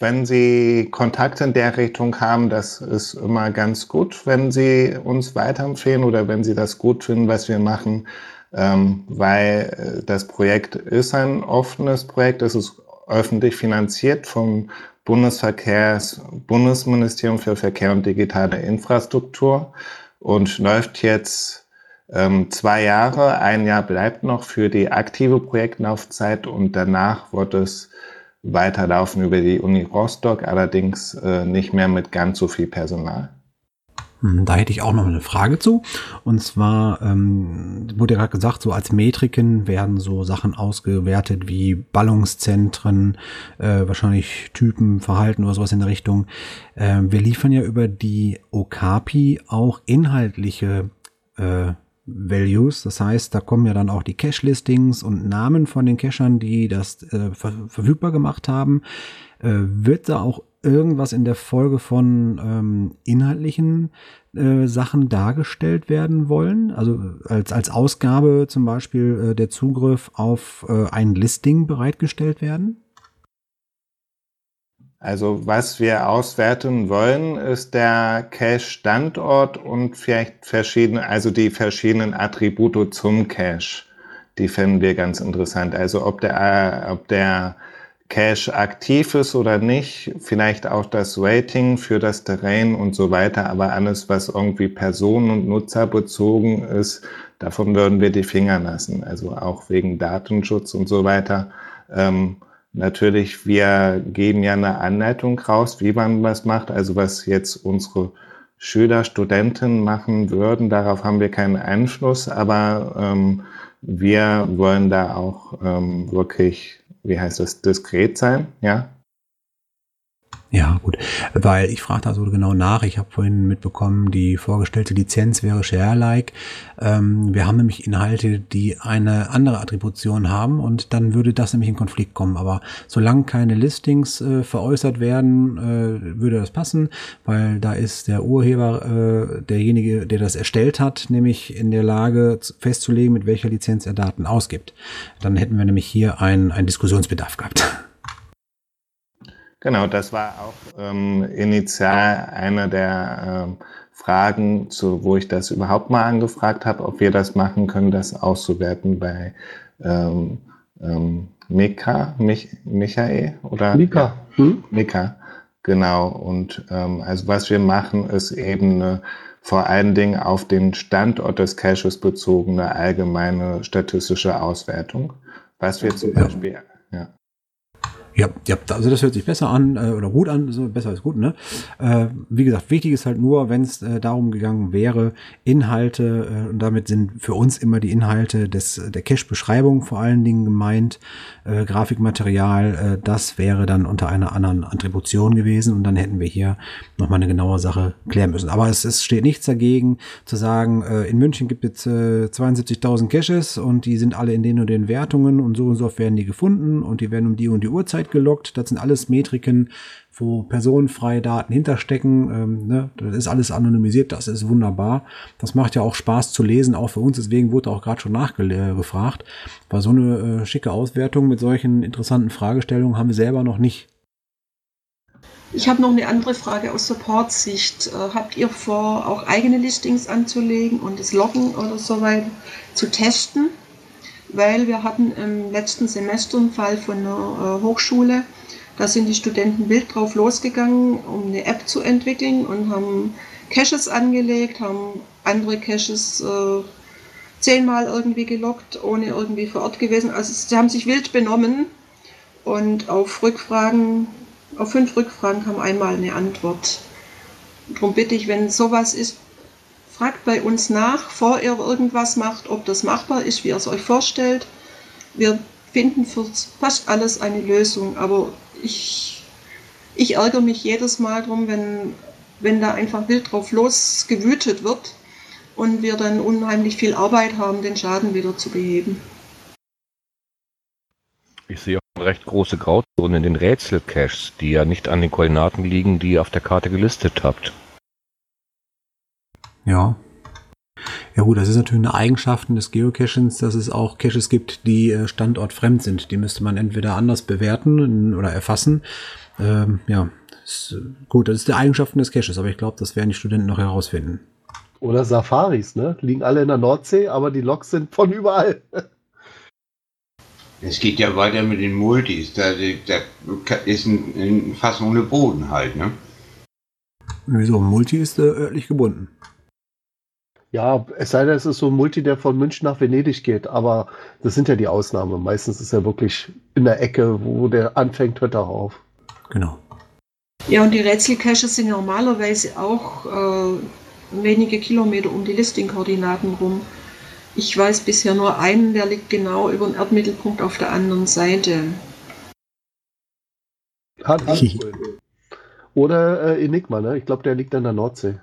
wenn Sie Kontakt in der Richtung haben, das ist immer ganz gut, wenn Sie uns weiterempfehlen oder wenn Sie das gut finden, was wir machen, ähm, weil äh, das Projekt ist ein offenes Projekt, es ist öffentlich finanziert vom Bundesverkehrs Bundesministerium für Verkehr und digitale Infrastruktur und läuft jetzt ähm, zwei Jahre. Ein Jahr bleibt noch für die aktive Projektlaufzeit und danach wird es weiterlaufen über die Uni Rostock, allerdings äh, nicht mehr mit ganz so viel Personal.
Hm, da hätte ich auch noch eine Frage zu. Und zwar ähm, wurde ja gerade gesagt, so als Metriken werden so Sachen ausgewertet wie Ballungszentren, äh, wahrscheinlich Typen, Verhalten oder sowas in der Richtung. Äh, wir liefern ja über die Okapi auch inhaltliche äh, Values. Das heißt, da kommen ja dann auch die Cache-Listings und Namen von den Cachern, die das äh, ver verfügbar gemacht haben. Äh, wird da auch irgendwas in der Folge von ähm, inhaltlichen äh, Sachen dargestellt werden wollen? Also als, als Ausgabe zum Beispiel äh, der Zugriff auf äh, ein Listing bereitgestellt werden?
Also was wir auswerten wollen, ist der Cache-Standort und vielleicht verschiedene, also die verschiedenen Attribute zum Cache. Die finden wir ganz interessant. Also ob der, ob der Cache aktiv ist oder nicht, vielleicht auch das Rating für das Terrain und so weiter, aber alles, was irgendwie personen- und nutzerbezogen ist, davon würden wir die Finger lassen. Also auch wegen Datenschutz und so weiter. Ähm, Natürlich, wir geben ja eine Anleitung raus, wie man was macht. Also was jetzt unsere Schüler, Studenten machen würden, darauf haben wir keinen Einfluss, aber ähm, wir wollen da auch ähm, wirklich, wie heißt das, diskret sein, ja.
Ja, gut. Weil ich frage da so genau nach. Ich habe vorhin mitbekommen, die vorgestellte Lizenz wäre Share-like. Ähm, wir haben nämlich Inhalte, die eine andere Attribution haben und dann würde das nämlich in Konflikt kommen. Aber solange keine Listings äh, veräußert werden, äh, würde das passen, weil da ist der Urheber, äh, derjenige, der das erstellt hat, nämlich in der Lage festzulegen, mit welcher Lizenz er Daten ausgibt. Dann hätten wir nämlich hier einen, einen Diskussionsbedarf gehabt.
Genau, das war auch ähm, initial eine der ähm, Fragen, zu, wo ich das überhaupt mal angefragt habe, ob wir das machen können, das auszuwerten bei ähm, ähm, Mika, Mich, Michael oder
Mika. Hm?
Mika, genau. Und ähm, also was wir machen, ist eben eine vor allen Dingen auf den Standort des Caches bezogene allgemeine statistische Auswertung. Was wir zum Beispiel, ja.
Ja, also das hört sich besser an äh, oder gut an, so besser als gut, ne? Äh, wie gesagt, wichtig ist halt nur, wenn es äh, darum gegangen wäre, Inhalte, äh, und damit sind für uns immer die Inhalte des der Cache-Beschreibung vor allen Dingen gemeint, äh, Grafikmaterial, äh, das wäre dann unter einer anderen Attribution gewesen und dann hätten wir hier nochmal eine genaue Sache klären müssen. Aber es, es steht nichts dagegen zu sagen, in München gibt es äh, 72.000 Caches und die sind alle in den und den Wertungen und so und so werden die gefunden und die werden um die und die Uhrzeit gelockt. Das sind alles Metriken, wo personenfreie Daten hinterstecken. Ähm, ne? Das ist alles anonymisiert, das ist wunderbar. Das macht ja auch Spaß zu lesen, auch für uns. Deswegen wurde auch gerade schon nachgefragt. Weil so eine äh, schicke Auswertung mit solchen interessanten Fragestellungen haben wir selber noch nicht.
Ich habe noch eine andere Frage aus Support-Sicht. Äh, habt ihr vor, auch eigene Listings anzulegen und das Loggen oder so weiter zu testen? Weil wir hatten im letzten Semester einen Fall von einer äh, Hochschule, da sind die Studenten wild drauf losgegangen, um eine App zu entwickeln und haben Caches angelegt, haben andere Caches äh, zehnmal irgendwie gelockt, ohne irgendwie vor Ort gewesen. Also sie haben sich wild benommen und auf Rückfragen, auf fünf Rückfragen kam einmal eine Antwort. Darum bitte ich, wenn sowas ist, fragt bei uns nach, bevor ihr irgendwas macht, ob das machbar ist, wie ihr es euch vorstellt. Wir finden für fast alles eine Lösung, aber ich, ich ärgere mich jedes Mal drum, wenn, wenn da einfach wild drauf losgewütet wird und wir dann unheimlich viel Arbeit haben, den Schaden wieder zu beheben.
Ich sehe auch recht große Grauzone in den Rätsel-Caches, die ja nicht an den Koordinaten liegen, die ihr auf der Karte gelistet habt.
Ja. Ja gut, das ist natürlich eine Eigenschaft des Geocachings, dass es auch Caches gibt, die äh, standortfremd sind. Die müsste man entweder anders bewerten oder erfassen. Ähm, ja, ist, äh, gut, das ist die Eigenschaften des Caches, aber ich glaube, das werden die Studenten noch herausfinden.
Oder Safaris, ne? Liegen alle in der Nordsee, aber die Loks sind von überall.
Es geht ja weiter mit den Multis. Da, da ist ein, ein Fass ohne Boden halt, ne?
Wieso? Multi ist äh, örtlich gebunden.
Ja, es sei denn, es ist so ein Multi, der von München nach Venedig geht, aber das sind ja die Ausnahmen. Meistens ist er wirklich in der Ecke, wo der anfängt, hört er auf.
Genau.
Ja, und die Rätselcaches sind normalerweise auch äh, wenige Kilometer um die Listing-Koordinaten rum. Ich weiß bisher nur einen, der liegt genau über dem Erdmittelpunkt auf der anderen Seite.
Hat, hat Oder äh, Enigma, ne? Ich glaube, der liegt an der Nordsee.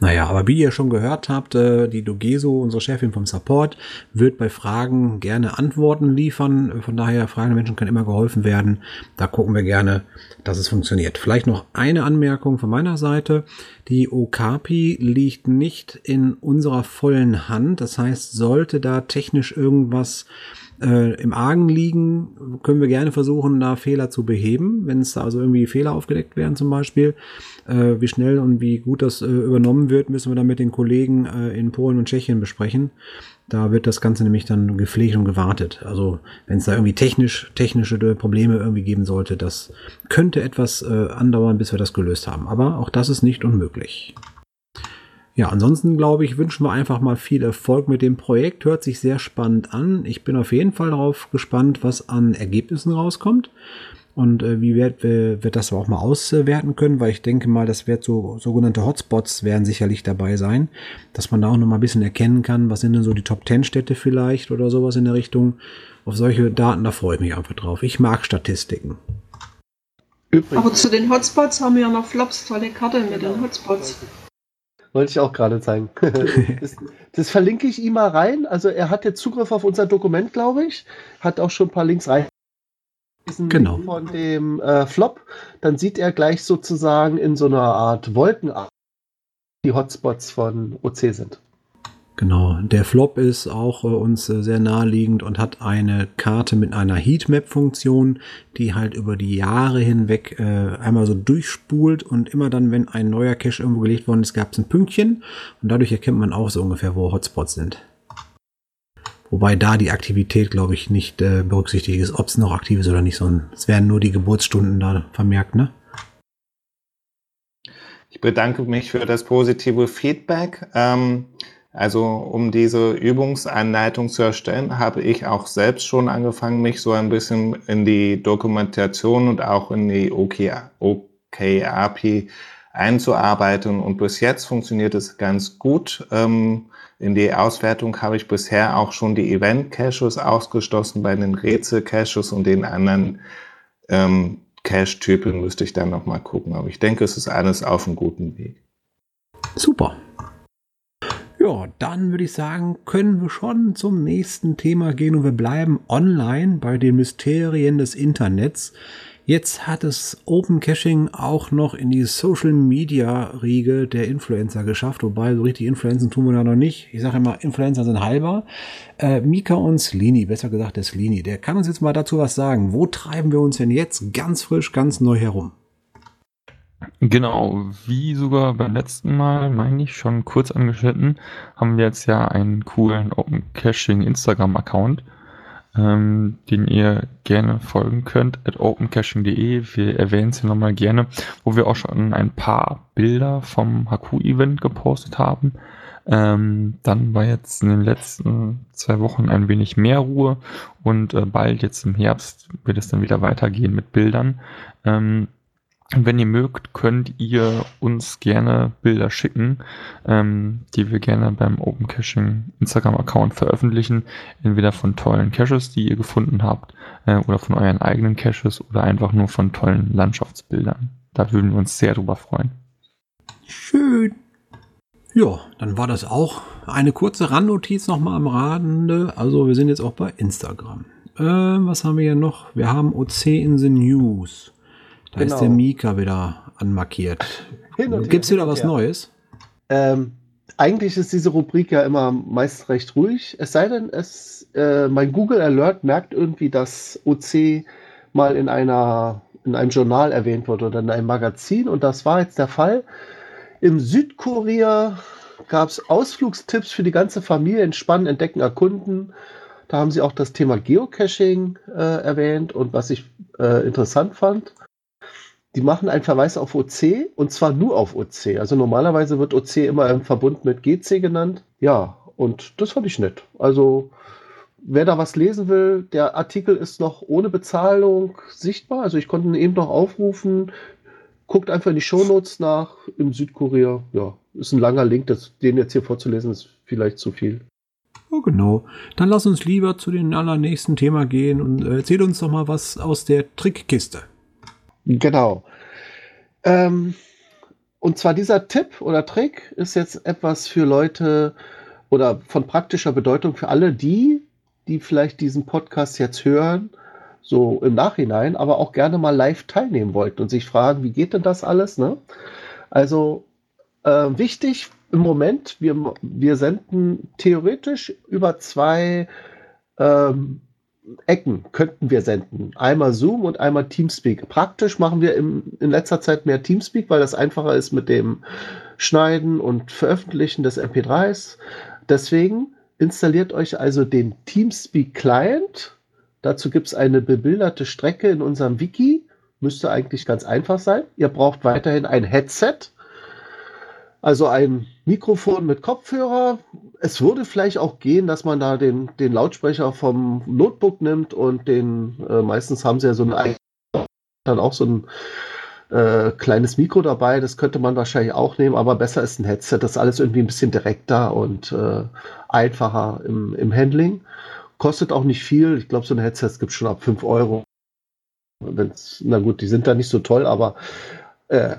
Naja, aber wie ihr schon gehört habt, äh, die Dogeso, unsere Chefin vom Support, wird bei Fragen gerne Antworten liefern. Von daher, Fragen der Menschen kann immer geholfen werden. Da gucken wir gerne, dass es funktioniert. Vielleicht noch eine Anmerkung von meiner Seite. Die Okapi liegt nicht in unserer vollen Hand. Das heißt, sollte da technisch irgendwas äh, im Argen liegen, können wir gerne versuchen, da Fehler zu beheben, wenn es da also irgendwie Fehler aufgedeckt werden zum Beispiel. Äh, wie schnell und wie gut das äh, übernommen wird, müssen wir dann mit den Kollegen äh, in Polen und Tschechien besprechen. Da wird das Ganze nämlich dann gepflegt und gewartet. Also wenn es da irgendwie technisch, technische Probleme irgendwie geben sollte, das könnte etwas äh, andauern, bis wir das gelöst haben. Aber auch das ist nicht unmöglich. Ja, ansonsten glaube ich, wünschen wir einfach mal viel Erfolg mit dem Projekt. Hört sich sehr spannend an. Ich bin auf jeden Fall darauf gespannt, was an Ergebnissen rauskommt. Und äh, wie wird, äh, wird das auch mal auswerten können, weil ich denke mal, das wird so sogenannte Hotspots werden sicherlich dabei sein, dass man da auch noch mal ein bisschen erkennen kann, was sind denn so die Top 10 Städte vielleicht oder sowas in der Richtung. Auf solche Daten, da freue ich mich einfach drauf. Ich mag Statistiken.
Übrigens. Aber zu den Hotspots haben wir ja noch Flops, tolle Karte mit den Hotspots.
Wollte ich auch gerade zeigen. das, das, verlinke ich ihm mal rein. Also er hat jetzt Zugriff auf unser Dokument, glaube ich. Hat auch schon ein paar Links rein.
Genau.
Von dem äh, Flop, dann sieht er gleich sozusagen in so einer Art Wolken die Hotspots von OC sind.
Genau, der Flop ist auch äh, uns äh, sehr naheliegend und hat eine Karte mit einer Heatmap-Funktion, die halt über die Jahre hinweg äh, einmal so durchspult und immer dann, wenn ein neuer Cache irgendwo gelegt worden ist, gab es ein Pünktchen und dadurch erkennt man auch so ungefähr, wo Hotspots sind. Wobei da die Aktivität, glaube ich, nicht äh, berücksichtigt ist, ob es noch aktiv ist oder nicht, sondern es werden nur die Geburtsstunden da vermerkt, ne?
Ich bedanke mich für das positive Feedback. Ähm, also um diese Übungsanleitung zu erstellen, habe ich auch selbst schon angefangen, mich so ein bisschen in die Dokumentation und auch in die OKAPI einzuarbeiten. Und bis jetzt funktioniert es ganz gut. Ähm, in die Auswertung habe ich bisher auch schon die Event-Caches ausgeschlossen. Bei den Rätsel-Caches und den anderen ähm, Cache-Typen müsste ich dann nochmal gucken. Aber ich denke, es ist alles auf einem guten Weg.
Super. Ja, dann würde ich sagen, können wir schon zum nächsten Thema gehen und wir bleiben online bei den Mysterien des Internets. Jetzt hat es Open Caching auch noch in die Social Media Riege der Influencer geschafft, wobei so richtig Influenzen tun wir da noch nicht. Ich sage immer, Influencer sind halber. Äh, Mika und Slini, besser gesagt der Slini, der kann uns jetzt mal dazu was sagen. Wo treiben wir uns denn jetzt ganz frisch, ganz neu herum?
Genau, wie sogar beim letzten Mal, meine ich, schon kurz angeschnitten, haben wir jetzt ja einen coolen Open Caching Instagram-Account, ähm, den ihr gerne folgen könnt, at opencaching.de. Wir erwähnen es hier nochmal gerne, wo wir auch schon ein paar Bilder vom Haku-Event gepostet haben. Ähm, dann war jetzt in den letzten zwei Wochen ein wenig mehr Ruhe und äh, bald jetzt im Herbst wird es dann wieder weitergehen mit Bildern. Ähm, wenn ihr mögt, könnt ihr uns gerne Bilder schicken, ähm, die wir gerne beim Open Caching Instagram-Account veröffentlichen. Entweder von tollen Caches, die ihr gefunden habt, äh, oder von euren eigenen Caches oder einfach nur von tollen Landschaftsbildern. Da würden wir uns sehr drüber freuen.
Schön. Ja, dann war das auch eine kurze Randnotiz nochmal am Rande. Also wir sind jetzt auch bei Instagram. Äh, was haben wir hier noch? Wir haben OC in the News. Da genau. ist der Mika wieder anmarkiert. Gibt es wieder was Neues?
Ähm, eigentlich ist diese Rubrik ja immer meist recht ruhig. Es sei denn, es, äh, mein Google Alert merkt irgendwie, dass OC mal in einer in einem Journal erwähnt wurde oder in einem Magazin und das war jetzt der Fall. Im Südkorea gab es Ausflugstipps für die ganze Familie, entspannen, entdecken, erkunden. Da haben sie auch das Thema Geocaching äh, erwähnt und was ich äh, interessant fand, die machen einen Verweis auf OC und zwar nur auf OC. Also normalerweise wird OC immer im Verbund mit GC genannt. Ja, und das fand ich nett. Also wer da was lesen will, der Artikel ist noch ohne Bezahlung sichtbar. Also ich konnte ihn eben noch aufrufen. Guckt einfach in die Shownotes nach im Südkorea. Ja, ist ein langer Link. Das, den jetzt hier vorzulesen ist vielleicht zu viel.
Oh, genau. Dann lass uns lieber zu dem allernächsten Thema gehen und äh, erzähl uns doch mal was aus der Trickkiste.
Genau. Ähm, und zwar dieser Tipp oder Trick ist jetzt etwas für Leute oder von praktischer Bedeutung für alle die, die vielleicht diesen Podcast jetzt hören, so im Nachhinein, aber auch gerne mal live teilnehmen wollten und sich fragen, wie geht denn das alles? Ne? Also äh, wichtig im Moment, wir, wir senden theoretisch über zwei ähm, Ecken könnten wir senden. Einmal Zoom und einmal Teamspeak. Praktisch machen wir im, in letzter Zeit mehr Teamspeak, weil das einfacher ist mit dem Schneiden und Veröffentlichen des MP3s. Deswegen installiert euch also den Teamspeak Client. Dazu gibt es eine bebilderte Strecke in unserem Wiki. Müsste eigentlich ganz einfach sein. Ihr braucht weiterhin ein Headset also ein Mikrofon mit Kopfhörer. Es würde vielleicht auch gehen, dass man da den, den Lautsprecher vom Notebook nimmt und den, äh, meistens haben sie ja so ein dann auch so ein äh, kleines Mikro dabei. Das könnte man wahrscheinlich auch nehmen, aber besser ist ein Headset. Das ist alles irgendwie ein bisschen direkter und äh, einfacher im, im Handling. Kostet auch nicht viel. Ich glaube, so ein Headset gibt es schon ab 5 Euro. Wenn's, na gut, die sind da nicht so toll, aber äh,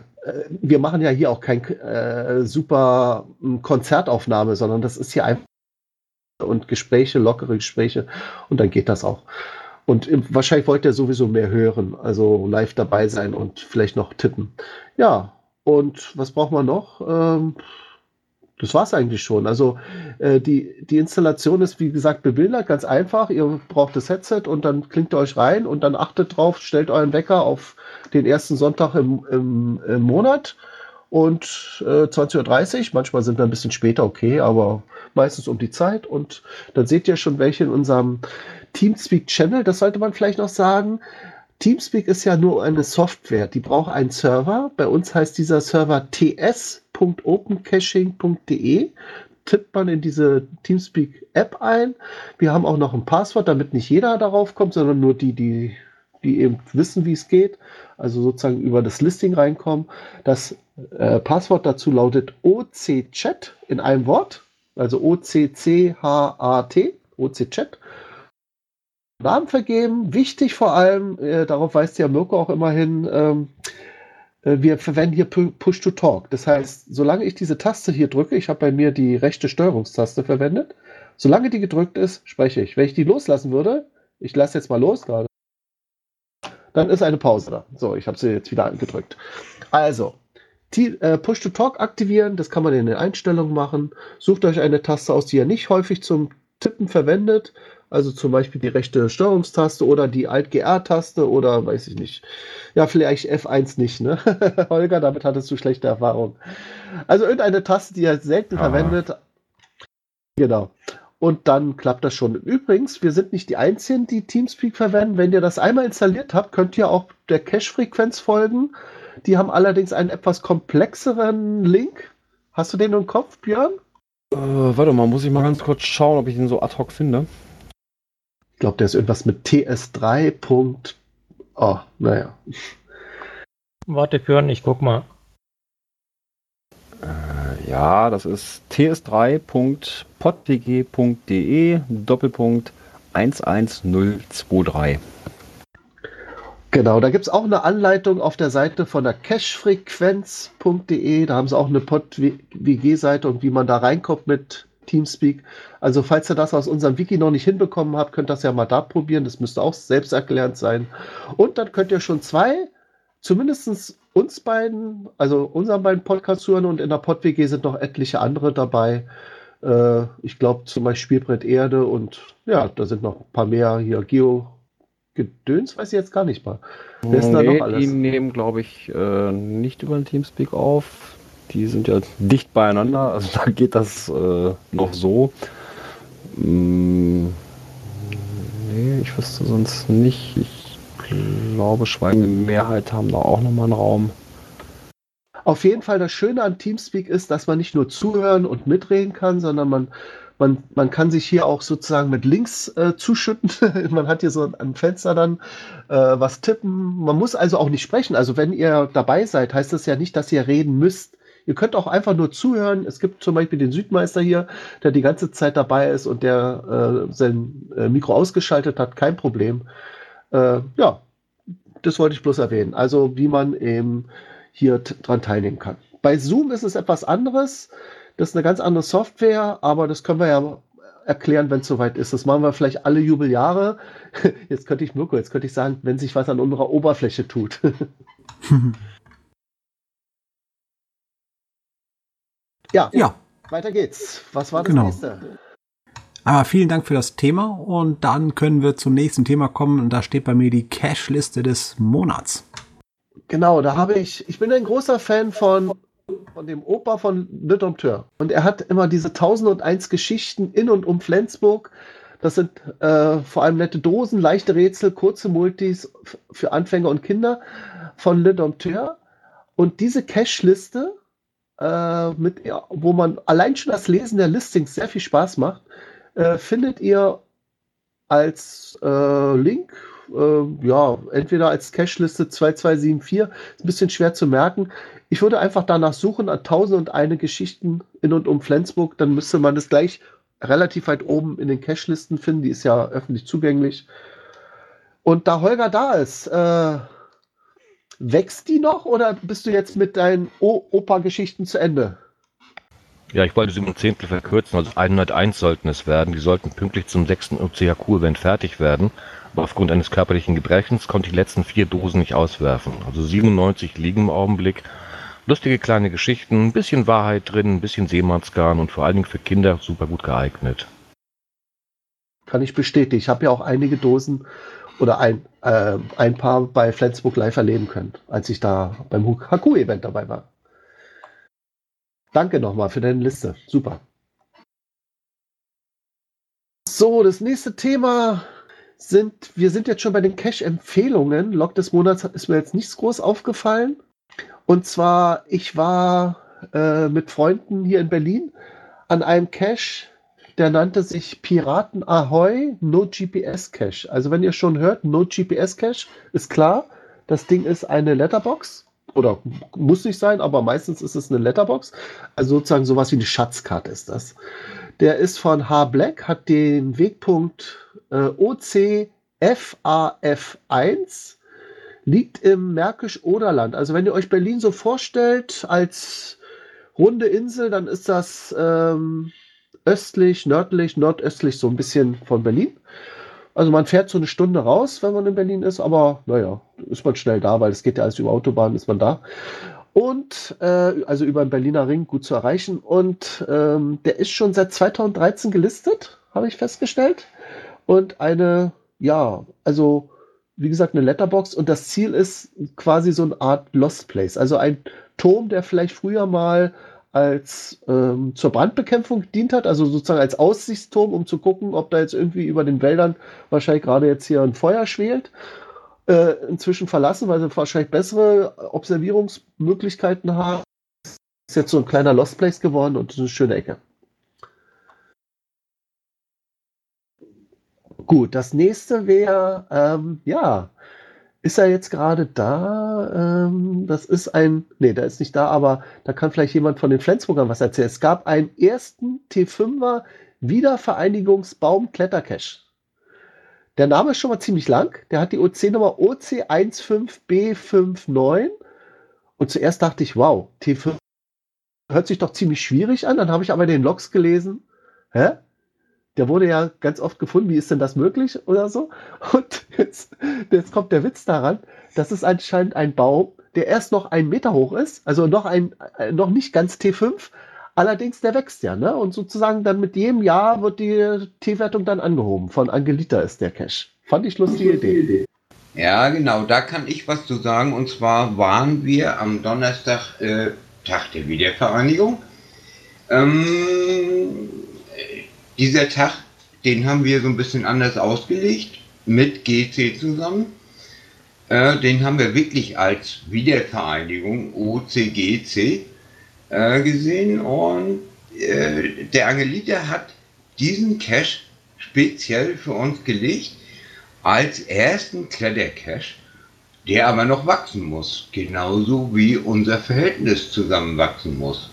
wir machen ja hier auch kein äh, super hm, Konzertaufnahme, sondern das ist hier einfach und Gespräche, lockere Gespräche und dann geht das auch. Und wahrscheinlich wollt ihr sowieso mehr hören, also live dabei sein und vielleicht noch tippen. Ja, und was braucht man noch? Ähm, das war es eigentlich schon. Also äh, die, die Installation ist, wie gesagt, bebildert, ganz einfach. Ihr braucht das Headset und dann klingt ihr euch rein und dann achtet drauf, stellt euren Wecker auf den ersten Sonntag im, im, im Monat und äh, 20.30 Uhr. Manchmal sind wir ein bisschen später, okay, aber meistens um die Zeit. Und dann seht ihr schon welche in unserem Teamspeak-Channel. Das sollte man vielleicht noch sagen. Teamspeak ist ja nur eine Software, die braucht einen Server. Bei uns heißt dieser Server ts.opencaching.de. Tippt man in diese Teamspeak-App ein. Wir haben auch noch ein Passwort, damit nicht jeder darauf kommt, sondern nur die, die, die eben wissen, wie es geht. Also sozusagen über das Listing reinkommen. Das äh, Passwort dazu lautet OCChat in einem Wort. Also O-C-C-H-A-T, OCChat. Namen vergeben. Wichtig vor allem, äh, darauf weist ja Mirko auch immer hin, ähm, äh, wir verwenden hier Push to Talk. Das heißt, solange ich diese Taste hier drücke, ich habe bei mir die rechte Steuerungstaste verwendet, solange die gedrückt ist, spreche ich. Wenn ich die loslassen würde, ich lasse jetzt mal los gerade, dann ist eine Pause da. So, ich habe sie jetzt wieder gedrückt. Also, die, äh, Push to Talk aktivieren, das kann man in den Einstellungen machen. Sucht euch eine Taste aus, die ihr nicht häufig zum Tippen verwendet also zum Beispiel die rechte Steuerungstaste oder die Alt-GR-Taste oder weiß ich nicht. Ja, vielleicht F1 nicht, ne? Holger, damit hattest du schlechte Erfahrungen. Also irgendeine Taste, die ihr selten Aha. verwendet. Genau. Und dann klappt das schon. Übrigens, wir sind nicht die Einzigen, die Teamspeak verwenden. Wenn ihr das einmal installiert habt, könnt ihr auch der Cache-Frequenz folgen. Die haben allerdings einen etwas komplexeren Link. Hast du den im Kopf, Björn?
Äh, warte mal, muss ich mal ganz kurz schauen, ob ich den so ad hoc finde
glaube, der ist irgendwas mit TS3. Oh, naja.
Warte, Björn, ich guck mal.
Äh, ja, das ist ts3.podpg.de Doppelpunkt 11023.
Genau, da gibt es auch eine Anleitung auf der Seite von der cashfrequenz.de. Da haben sie auch eine Pod-WG-Seite und wie man da reinkommt mit Teamspeak. Also falls ihr das aus unserem Wiki noch nicht hinbekommen habt, könnt ihr das ja mal da probieren. Das müsste auch selbsterklärend sein. Und dann könnt ihr schon zwei zumindest uns beiden, also unseren beiden Podcast-Touren und in der PodWG sind noch etliche andere dabei. Äh, ich glaube zum Beispiel Spielbrett Erde und ja, da sind noch ein paar mehr hier. Geo Gedöns weiß ich jetzt gar nicht mal.
Wer ist da noch alles? Die nehmen, glaube ich, äh, nicht über den Teamspeak auf. Die sind ja dicht beieinander, also da geht das äh, noch so. Mm, nee, ich wüsste sonst nicht. Ich glaube, schweigende Mehrheit haben da auch nochmal einen Raum.
Auf jeden Fall das Schöne an Teamspeak ist, dass man nicht nur zuhören und mitreden kann, sondern man, man, man kann sich hier auch sozusagen mit Links äh, zuschütten. man hat hier so ein Fenster dann äh, was tippen. Man muss also auch nicht sprechen. Also wenn ihr dabei seid, heißt das ja nicht, dass ihr reden müsst. Ihr könnt auch einfach nur zuhören. Es gibt zum Beispiel den Südmeister hier, der die ganze Zeit dabei ist und der äh, sein äh, Mikro ausgeschaltet hat. Kein Problem. Äh, ja, das wollte ich bloß erwähnen. Also wie man eben hier dran teilnehmen kann. Bei Zoom ist es etwas anderes. Das ist eine ganz andere Software, aber das können wir ja erklären, wenn es soweit ist. Das machen wir vielleicht alle Jubeljahre. Jetzt könnte ich Mirko, jetzt könnte ich sagen, wenn sich was an unserer Oberfläche tut. ja, ja, weiter geht's. Was war das genau. nächste?
Aber vielen Dank für das Thema und dann können wir zum nächsten Thema kommen und da steht bei mir die Cash-Liste des Monats.
Genau, da habe ich, ich bin ein großer Fan von, von dem Opa von Le Dompteur. Und er hat immer diese 1001 Geschichten in und um Flensburg. Das sind äh, vor allem nette Dosen, leichte Rätsel, kurze Multis für Anfänger und Kinder von Le Dompteur. Und diese Cache-Liste, äh, mit, wo man allein schon das Lesen der Listings sehr viel Spaß macht, äh, findet ihr als äh, Link äh, ja, entweder als Cache-Liste 2274, ist ein bisschen schwer zu merken. Ich würde einfach danach suchen, an 1001 Geschichten in und um Flensburg, dann müsste man es gleich relativ weit oben in den Cache-Listen finden, die ist ja öffentlich zugänglich. Und da Holger da ist, äh, wächst die noch oder bist du jetzt mit deinen Opa-Geschichten zu Ende?
Ja, ich wollte sie um Zehntel verkürzen, also 101 sollten es werden. Die sollten pünktlich zum sechsten OCHQ-Event fertig werden. Aber aufgrund eines körperlichen Gebrechens konnte ich die letzten vier Dosen nicht auswerfen. Also 97 liegen im Augenblick. Lustige kleine Geschichten, ein bisschen Wahrheit drin, ein bisschen Seemannsgarn und vor allen Dingen für Kinder super gut geeignet.
Kann ich bestätigen. Ich habe ja auch einige Dosen oder ein, äh, ein paar bei Flensburg live erleben können, als ich da beim HQ-Event dabei war. Danke nochmal für deine Liste. Super. So, das nächste Thema sind, wir sind jetzt schon bei den Cash-Empfehlungen. Log des Monats ist mir jetzt nichts groß aufgefallen. Und zwar, ich war äh, mit Freunden hier in Berlin an einem Cache, der nannte sich Piraten Ahoy No GPS Cache. Also wenn ihr schon hört, No GPS Cache, ist klar, das Ding ist eine Letterbox. Oder muss nicht sein, aber meistens ist es eine Letterbox. Also sozusagen sowas wie eine Schatzkarte ist das. Der ist von H. Black, hat den Wegpunkt äh, OCFAF1, liegt im Märkisch-Oderland. Also wenn ihr euch Berlin so vorstellt als runde Insel, dann ist das ähm, östlich, nördlich, nordöstlich so ein bisschen von Berlin. Also man fährt so eine Stunde raus, wenn man in Berlin ist, aber naja, ist man schnell da, weil es geht ja alles über Autobahn, ist man da und äh, also über den Berliner Ring gut zu erreichen. Und ähm, der ist schon seit 2013 gelistet, habe ich festgestellt. Und eine, ja, also wie gesagt, eine Letterbox. Und das Ziel ist quasi so eine Art Lost Place. Also ein Turm, der vielleicht früher mal als ähm, zur Brandbekämpfung gedient hat, also sozusagen als Aussichtsturm, um zu gucken, ob da jetzt irgendwie über den Wäldern wahrscheinlich gerade jetzt hier ein Feuer schwelt äh, inzwischen verlassen, weil sie wahrscheinlich bessere Observierungsmöglichkeiten haben. Ist jetzt so ein kleiner Lost Place geworden und eine schöne Ecke. Gut, das nächste wäre, ähm, ja, ist er jetzt gerade da? Ähm, das ist ein, nee, der ist nicht da, aber da kann vielleicht jemand von den Flensburgern was erzählen. Es gab einen ersten T5er Wiedervereinigungsbaum Klettercache. Der Name ist schon mal ziemlich lang. Der hat die OC-Nummer OC15B59. Und zuerst dachte ich, wow, T5 hört sich doch ziemlich schwierig an. Dann habe ich aber den Logs gelesen. Hä? Der wurde ja ganz oft gefunden. Wie ist denn das möglich oder so? Und jetzt, jetzt kommt der Witz daran. Das ist anscheinend ein Baum, der erst noch einen Meter hoch ist, also noch ein, äh, noch nicht ganz T5. Allerdings, der wächst ja, ne? Und sozusagen dann mit jedem Jahr wird die T-Wertung dann angehoben. Von Angelita ist der Cash. Fand ich lustige Idee.
Ja, genau, da kann ich was zu sagen. Und zwar waren wir am Donnerstag, äh, Tag der Wiedervereinigung. Ähm, dieser Tag, den haben wir so ein bisschen anders ausgelegt, mit GC zusammen. Äh, den haben wir wirklich als Wiedervereinigung OCGC äh, gesehen und äh, der Angelita hat diesen Cache speziell für uns gelegt als ersten Klettercache, der aber noch wachsen muss, genauso wie unser Verhältnis zusammenwachsen muss.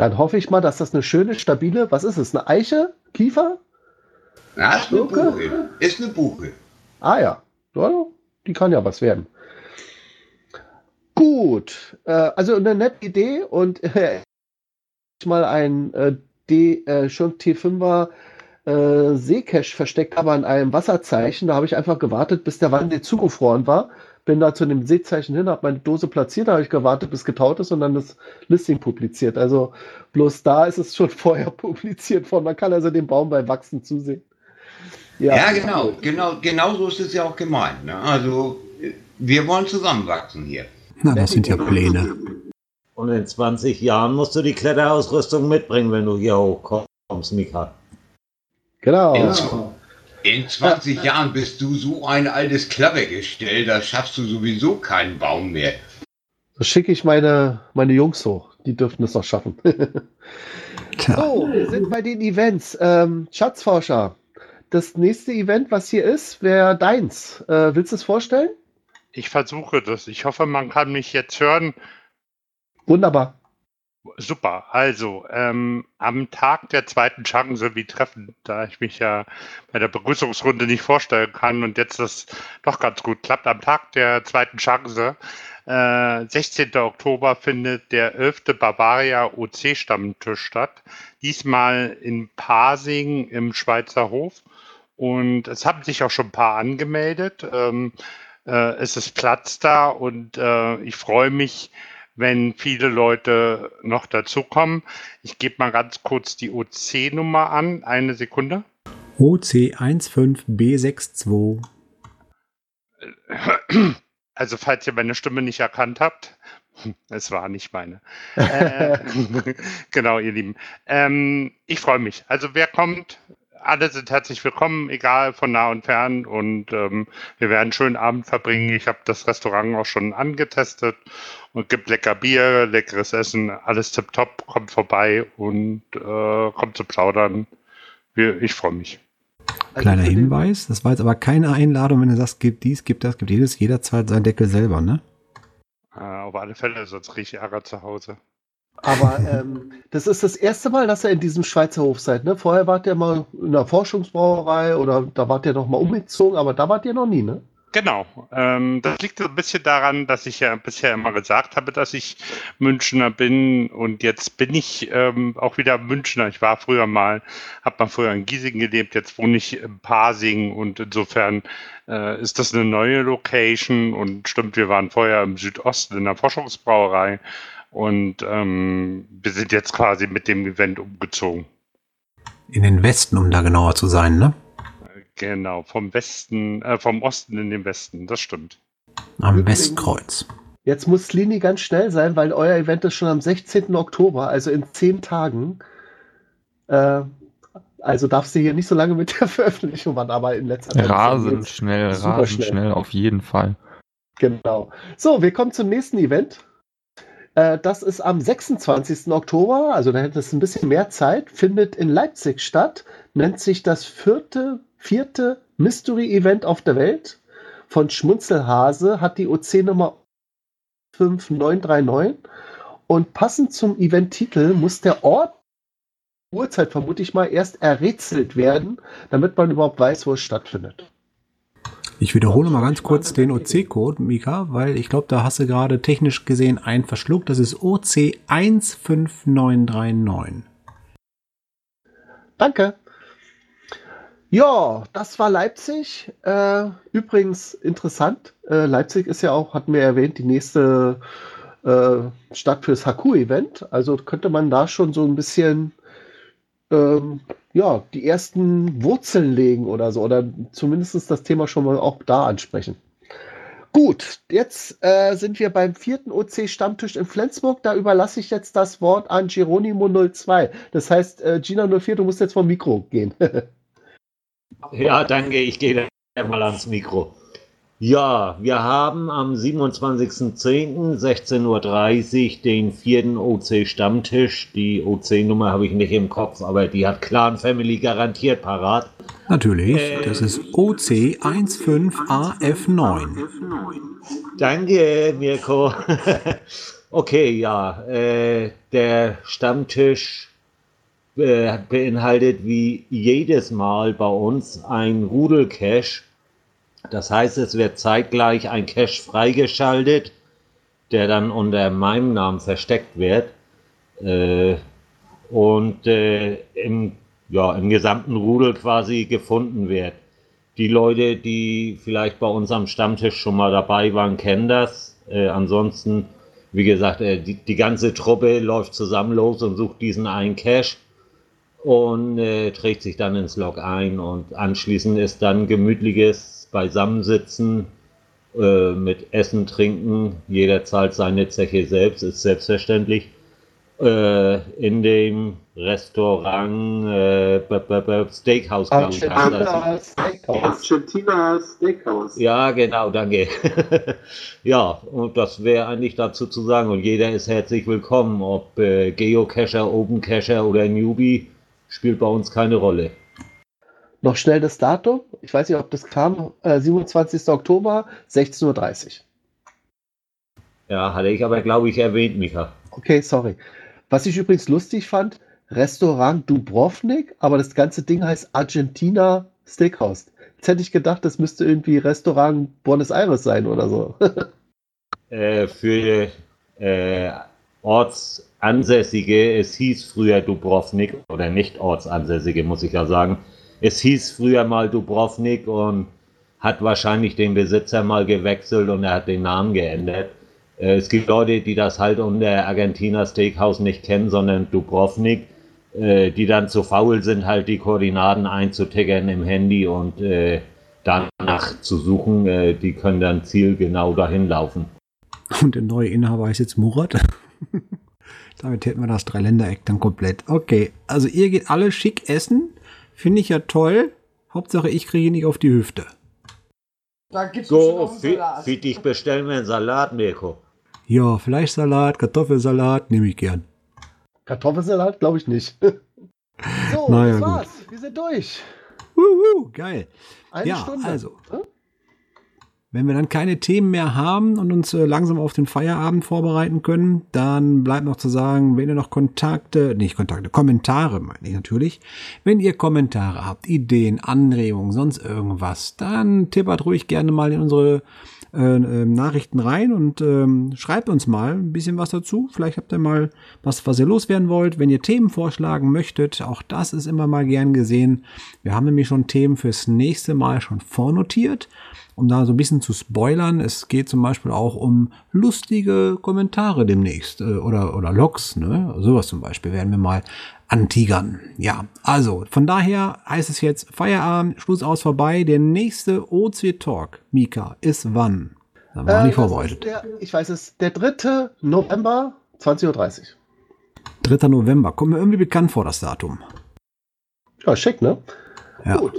Dann hoffe ich mal, dass das eine schöne, stabile, was ist es, eine Eiche? Kiefer?
Na, ist eine Buche. Ist eine Buche.
Ah ja. ja, die kann ja was werden. Gut, äh, also eine nette Idee und äh, mal ein äh, D, äh, schon T5er äh, Seecache versteckt habe an einem Wasserzeichen. Da habe ich einfach gewartet, bis der Wandel zugefroren war. Bin da zu dem Seezeichen hin, habe meine Dose platziert, da habe ich gewartet, bis getaut ist und dann das Listing publiziert. Also bloß da ist es schon vorher publiziert worden. Man kann also den Baum beim Wachsen zusehen.
Ja, ja genau, genau, genau so ist es ja auch gemeint. Ne? Also wir wollen zusammenwachsen hier.
Na, das sind ja Pläne.
Und in 20 Jahren musst du die Kletterausrüstung mitbringen, wenn du hier hochkommst, Mika.
Genau.
In, in 20 ja. Jahren bist du so ein altes Klappegestell, da schaffst du sowieso keinen Baum mehr.
So schicke ich meine, meine Jungs hoch. Die dürften es noch schaffen. so, wir sind bei den Events. Ähm, Schatzforscher, das nächste Event, was hier ist, wäre deins. Äh, willst du es vorstellen?
Ich versuche das. Ich hoffe, man kann mich jetzt hören.
Wunderbar.
Super. Also, ähm, am Tag der zweiten Chance, wie treffen, da ich mich ja bei der Begrüßungsrunde nicht vorstellen kann und jetzt das doch ganz gut klappt, am Tag der zweiten Chance, äh, 16. Oktober, findet der 11. Bavaria OC-Stammtisch statt. Diesmal in Pasing im Schweizer Hof. Und es haben sich auch schon ein paar angemeldet. Ähm, äh, es ist Platz da und äh, ich freue mich, wenn viele Leute noch dazukommen. Ich gebe mal ganz kurz die OC-Nummer an. Eine Sekunde.
OC15B62.
Also falls ihr meine Stimme nicht erkannt habt, es war nicht meine. äh, genau, ihr Lieben. Ähm, ich freue mich. Also wer kommt, alle sind herzlich willkommen, egal von nah und fern. Und ähm, wir werden einen schönen Abend verbringen. Ich habe das Restaurant auch schon angetestet und gibt lecker Bier, leckeres Essen, alles tipptopp. Kommt vorbei und äh, kommt zu plaudern. Ich freue mich.
Kleiner Hinweis, das war jetzt aber keine Einladung, wenn du sagst, gibt dies, gibt das, gibt jedes, jeder zahlt seinen Deckel selber, ne?
Äh, auf alle Fälle, sonst rieche ich Ärger zu Hause.
Aber ähm, das ist das erste Mal, dass ihr in diesem Schweizer Hof seid. Ne? Vorher wart ihr mal in einer Forschungsbrauerei oder da wart ihr noch mal umgezogen, aber da wart ihr noch nie, ne?
Genau. Ähm, das liegt ein bisschen daran, dass ich ja bisher immer gesagt habe, dass ich Münchner bin und jetzt bin ich ähm, auch wieder Münchner. Ich war früher mal, habe mal früher in Giesing gelebt, jetzt wohne ich in Pasing und insofern äh, ist das eine neue Location und stimmt, wir waren vorher im Südosten in der Forschungsbrauerei und ähm, wir sind jetzt quasi mit dem Event umgezogen.
In den Westen, um da genauer zu sein, ne?
Genau, vom Westen, äh, vom Osten in den Westen, das stimmt.
Am Westkreuz.
Jetzt muss Lini ganz schnell sein, weil euer Event ist schon am 16. Oktober, also in zehn Tagen. Äh, also darfst du hier nicht so lange mit der Veröffentlichung warten, aber in letzter
Zeit. Rasend schnell, rasend schnell. schnell, auf jeden Fall.
Genau. So, wir kommen zum nächsten Event. Äh, das ist am 26. Oktober, also da hätte es ein bisschen mehr Zeit, findet in Leipzig statt, nennt sich das vierte, vierte Mystery-Event auf der Welt von Schmunzelhase, hat die OC-Nummer 5939 und passend zum Event-Titel muss der Ort, Uhrzeit vermute ich mal, erst errätselt werden, damit man überhaupt weiß, wo es stattfindet.
Ich wiederhole mal ganz kurz den OC-Code, Mika, weil ich glaube, da hast du gerade technisch gesehen einen verschluckt. Das ist OC15939.
Danke. Ja, das war Leipzig. Äh, übrigens interessant. Äh, Leipzig ist ja auch, hatten wir erwähnt, die nächste äh, Stadt fürs Haku-Event. Also könnte man da schon so ein bisschen ähm, ja, die ersten Wurzeln legen oder so. Oder zumindest das Thema schon mal auch da ansprechen. Gut, jetzt äh, sind wir beim vierten OC-Stammtisch in Flensburg. Da überlasse ich jetzt das Wort an Geronimo 02. Das heißt, äh, Gina 04, du musst jetzt vom Mikro gehen.
Ja, danke, ich gehe mal ans Mikro. Ja, wir haben am 27.10. 16.30 Uhr den vierten OC-Stammtisch. Die OC-Nummer habe ich nicht im Kopf, aber die hat Clan Family garantiert parat.
Natürlich, das ist OC15AF9.
Danke, Mirko. okay, ja, äh, der Stammtisch äh, beinhaltet wie jedes Mal bei uns ein Rudel-Cache. Das heißt, es wird zeitgleich ein Cache freigeschaltet, der dann unter meinem Namen versteckt wird. Äh, und äh, im, ja, im gesamten Rudel quasi gefunden wird. Die Leute, die vielleicht bei uns am Stammtisch schon mal dabei waren, kennen das. Äh, ansonsten, wie gesagt, äh, die, die ganze Truppe läuft zusammen los und sucht diesen einen Cache und äh, trägt sich dann ins Log ein und anschließend ist dann gemütliches Beisammensitzen äh, mit Essen, Trinken. Jeder zahlt seine Zeche selbst, ist selbstverständlich. Äh, in dem Restaurant äh, B -B -B Steakhouse, glaube ich. heißt
Argentina
das.
Steakhouse. Argentina Steakhouse.
Ja, genau, danke. ja, und das wäre eigentlich dazu zu sagen. Und jeder ist herzlich willkommen, ob äh, Geocacher, Open Cacher oder Newbie, spielt bei uns keine Rolle.
Noch schnell das Datum. Ich weiß nicht, ob das kam. Äh, 27. Oktober, 16.30 Uhr.
Ja, hatte ich aber, glaube ich, erwähnt, Micha.
Okay, sorry. Was ich übrigens lustig fand, Restaurant Dubrovnik, aber das ganze Ding heißt Argentina Steakhouse. Jetzt hätte ich gedacht, das müsste irgendwie Restaurant Buenos Aires sein oder so.
Äh, für äh, Ortsansässige, es hieß früher Dubrovnik, oder nicht Ortsansässige, muss ich ja sagen. Es hieß früher mal Dubrovnik und hat wahrscheinlich den Besitzer mal gewechselt und er hat den Namen geändert. Äh, es gibt Leute, die das halt unter Argentina Steakhouse nicht kennen, sondern Dubrovnik, äh, die dann zu faul sind, halt die Koordinaten einzutickern im Handy und äh, danach zu suchen. Die können dann zielgenau dahin laufen.
Und der neue Inhaber ist jetzt Murat. Damit hätten wir das Dreiländereck dann komplett. Okay, also ihr geht alle schick essen. Finde ich ja toll. Hauptsache, ich kriege nicht auf die Hüfte.
Da gibt's
So, für, für dich bestellen wir einen Salat, Mirko.
Ja, Fleischsalat, Kartoffelsalat, nehme ich gern.
Kartoffelsalat glaube ich nicht. so,
Naja,
das
gut.
war's. Wir sind durch.
Wuhu, geil.
Eine
ja,
Stunde.
also,
Hm?
Wenn wir dann keine Themen mehr haben und uns äh, langsam auf den Feierabend vorbereiten können, dann bleibt noch zu sagen, wenn ihr noch Kontakte, nicht Kontakte, Kommentare meine ich natürlich. Wenn ihr Kommentare habt, Ideen, Anregungen, sonst irgendwas, dann tippert ruhig gerne mal in unsere äh, äh, Nachrichten rein und ähm, schreibt uns mal ein bisschen was dazu. Vielleicht habt ihr mal was, was ihr loswerden wollt. Wenn ihr Themen vorschlagen möchtet, auch das ist immer mal gern gesehen. Wir haben nämlich schon Themen fürs nächste Mal schon vornotiert um da so ein bisschen zu spoilern, es geht zum Beispiel auch um lustige Kommentare demnächst äh, oder, oder Logs, ne? Sowas zum Beispiel werden wir mal antigern. Ja, also von daher heißt es jetzt Feierabend, Schluss aus vorbei. Der nächste OC Talk, Mika, ist wann? Da war
Äh,
nicht vorbereitet.
Der, ich weiß es, der 3. November, 20.30 Uhr.
3. November. Kommt mir irgendwie bekannt vor, das Datum.
Ja, schick, ne?
Ja. Gut.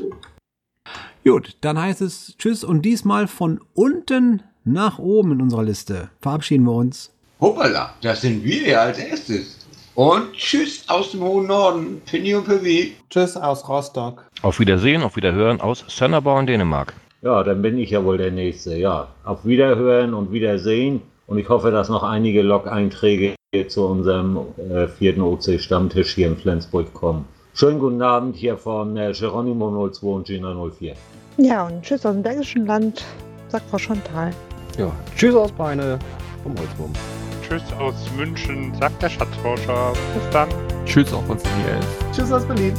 Gut, dann heißt es Tschüss und diesmal von unten nach oben in unserer Liste. Verabschieden wir uns.
Hoppala, das sind wir ja als erstes. Und tschüss aus dem hohen Norden, Pinny und Pivy.
Tschüss aus Rostock.
Auf Wiedersehen, auf Wiederhören aus Sönnerbau in Dänemark.
Ja, dann bin ich ja wohl der Nächste. Ja, auf Wiederhören und Wiedersehen. Und ich hoffe, dass noch einige Log-Einträge zu unserem äh, vierten OC-Stammtisch hier in Flensburg kommen. Schönen guten Abend hier von äh, Geronimo 02 und Gina 04.
Ja, und tschüss aus dem Bergischen Land, sagt Frau Chantal.
Ja, tschüss aus Beine vom Holzwurm.
Tschüss aus München, sagt der Schatzforscher. Bis dann.
Tschüss auch von Nils.
Tschüss aus Berlin.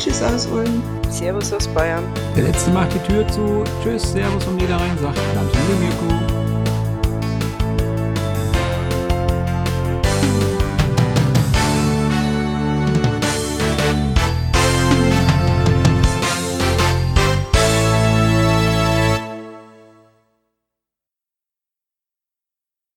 Tschüss aus Ulm.
Servus aus Bayern.
Der letzte macht die Tür zu. Tschüss, Servus und Niederrhein sagt Land Mirko.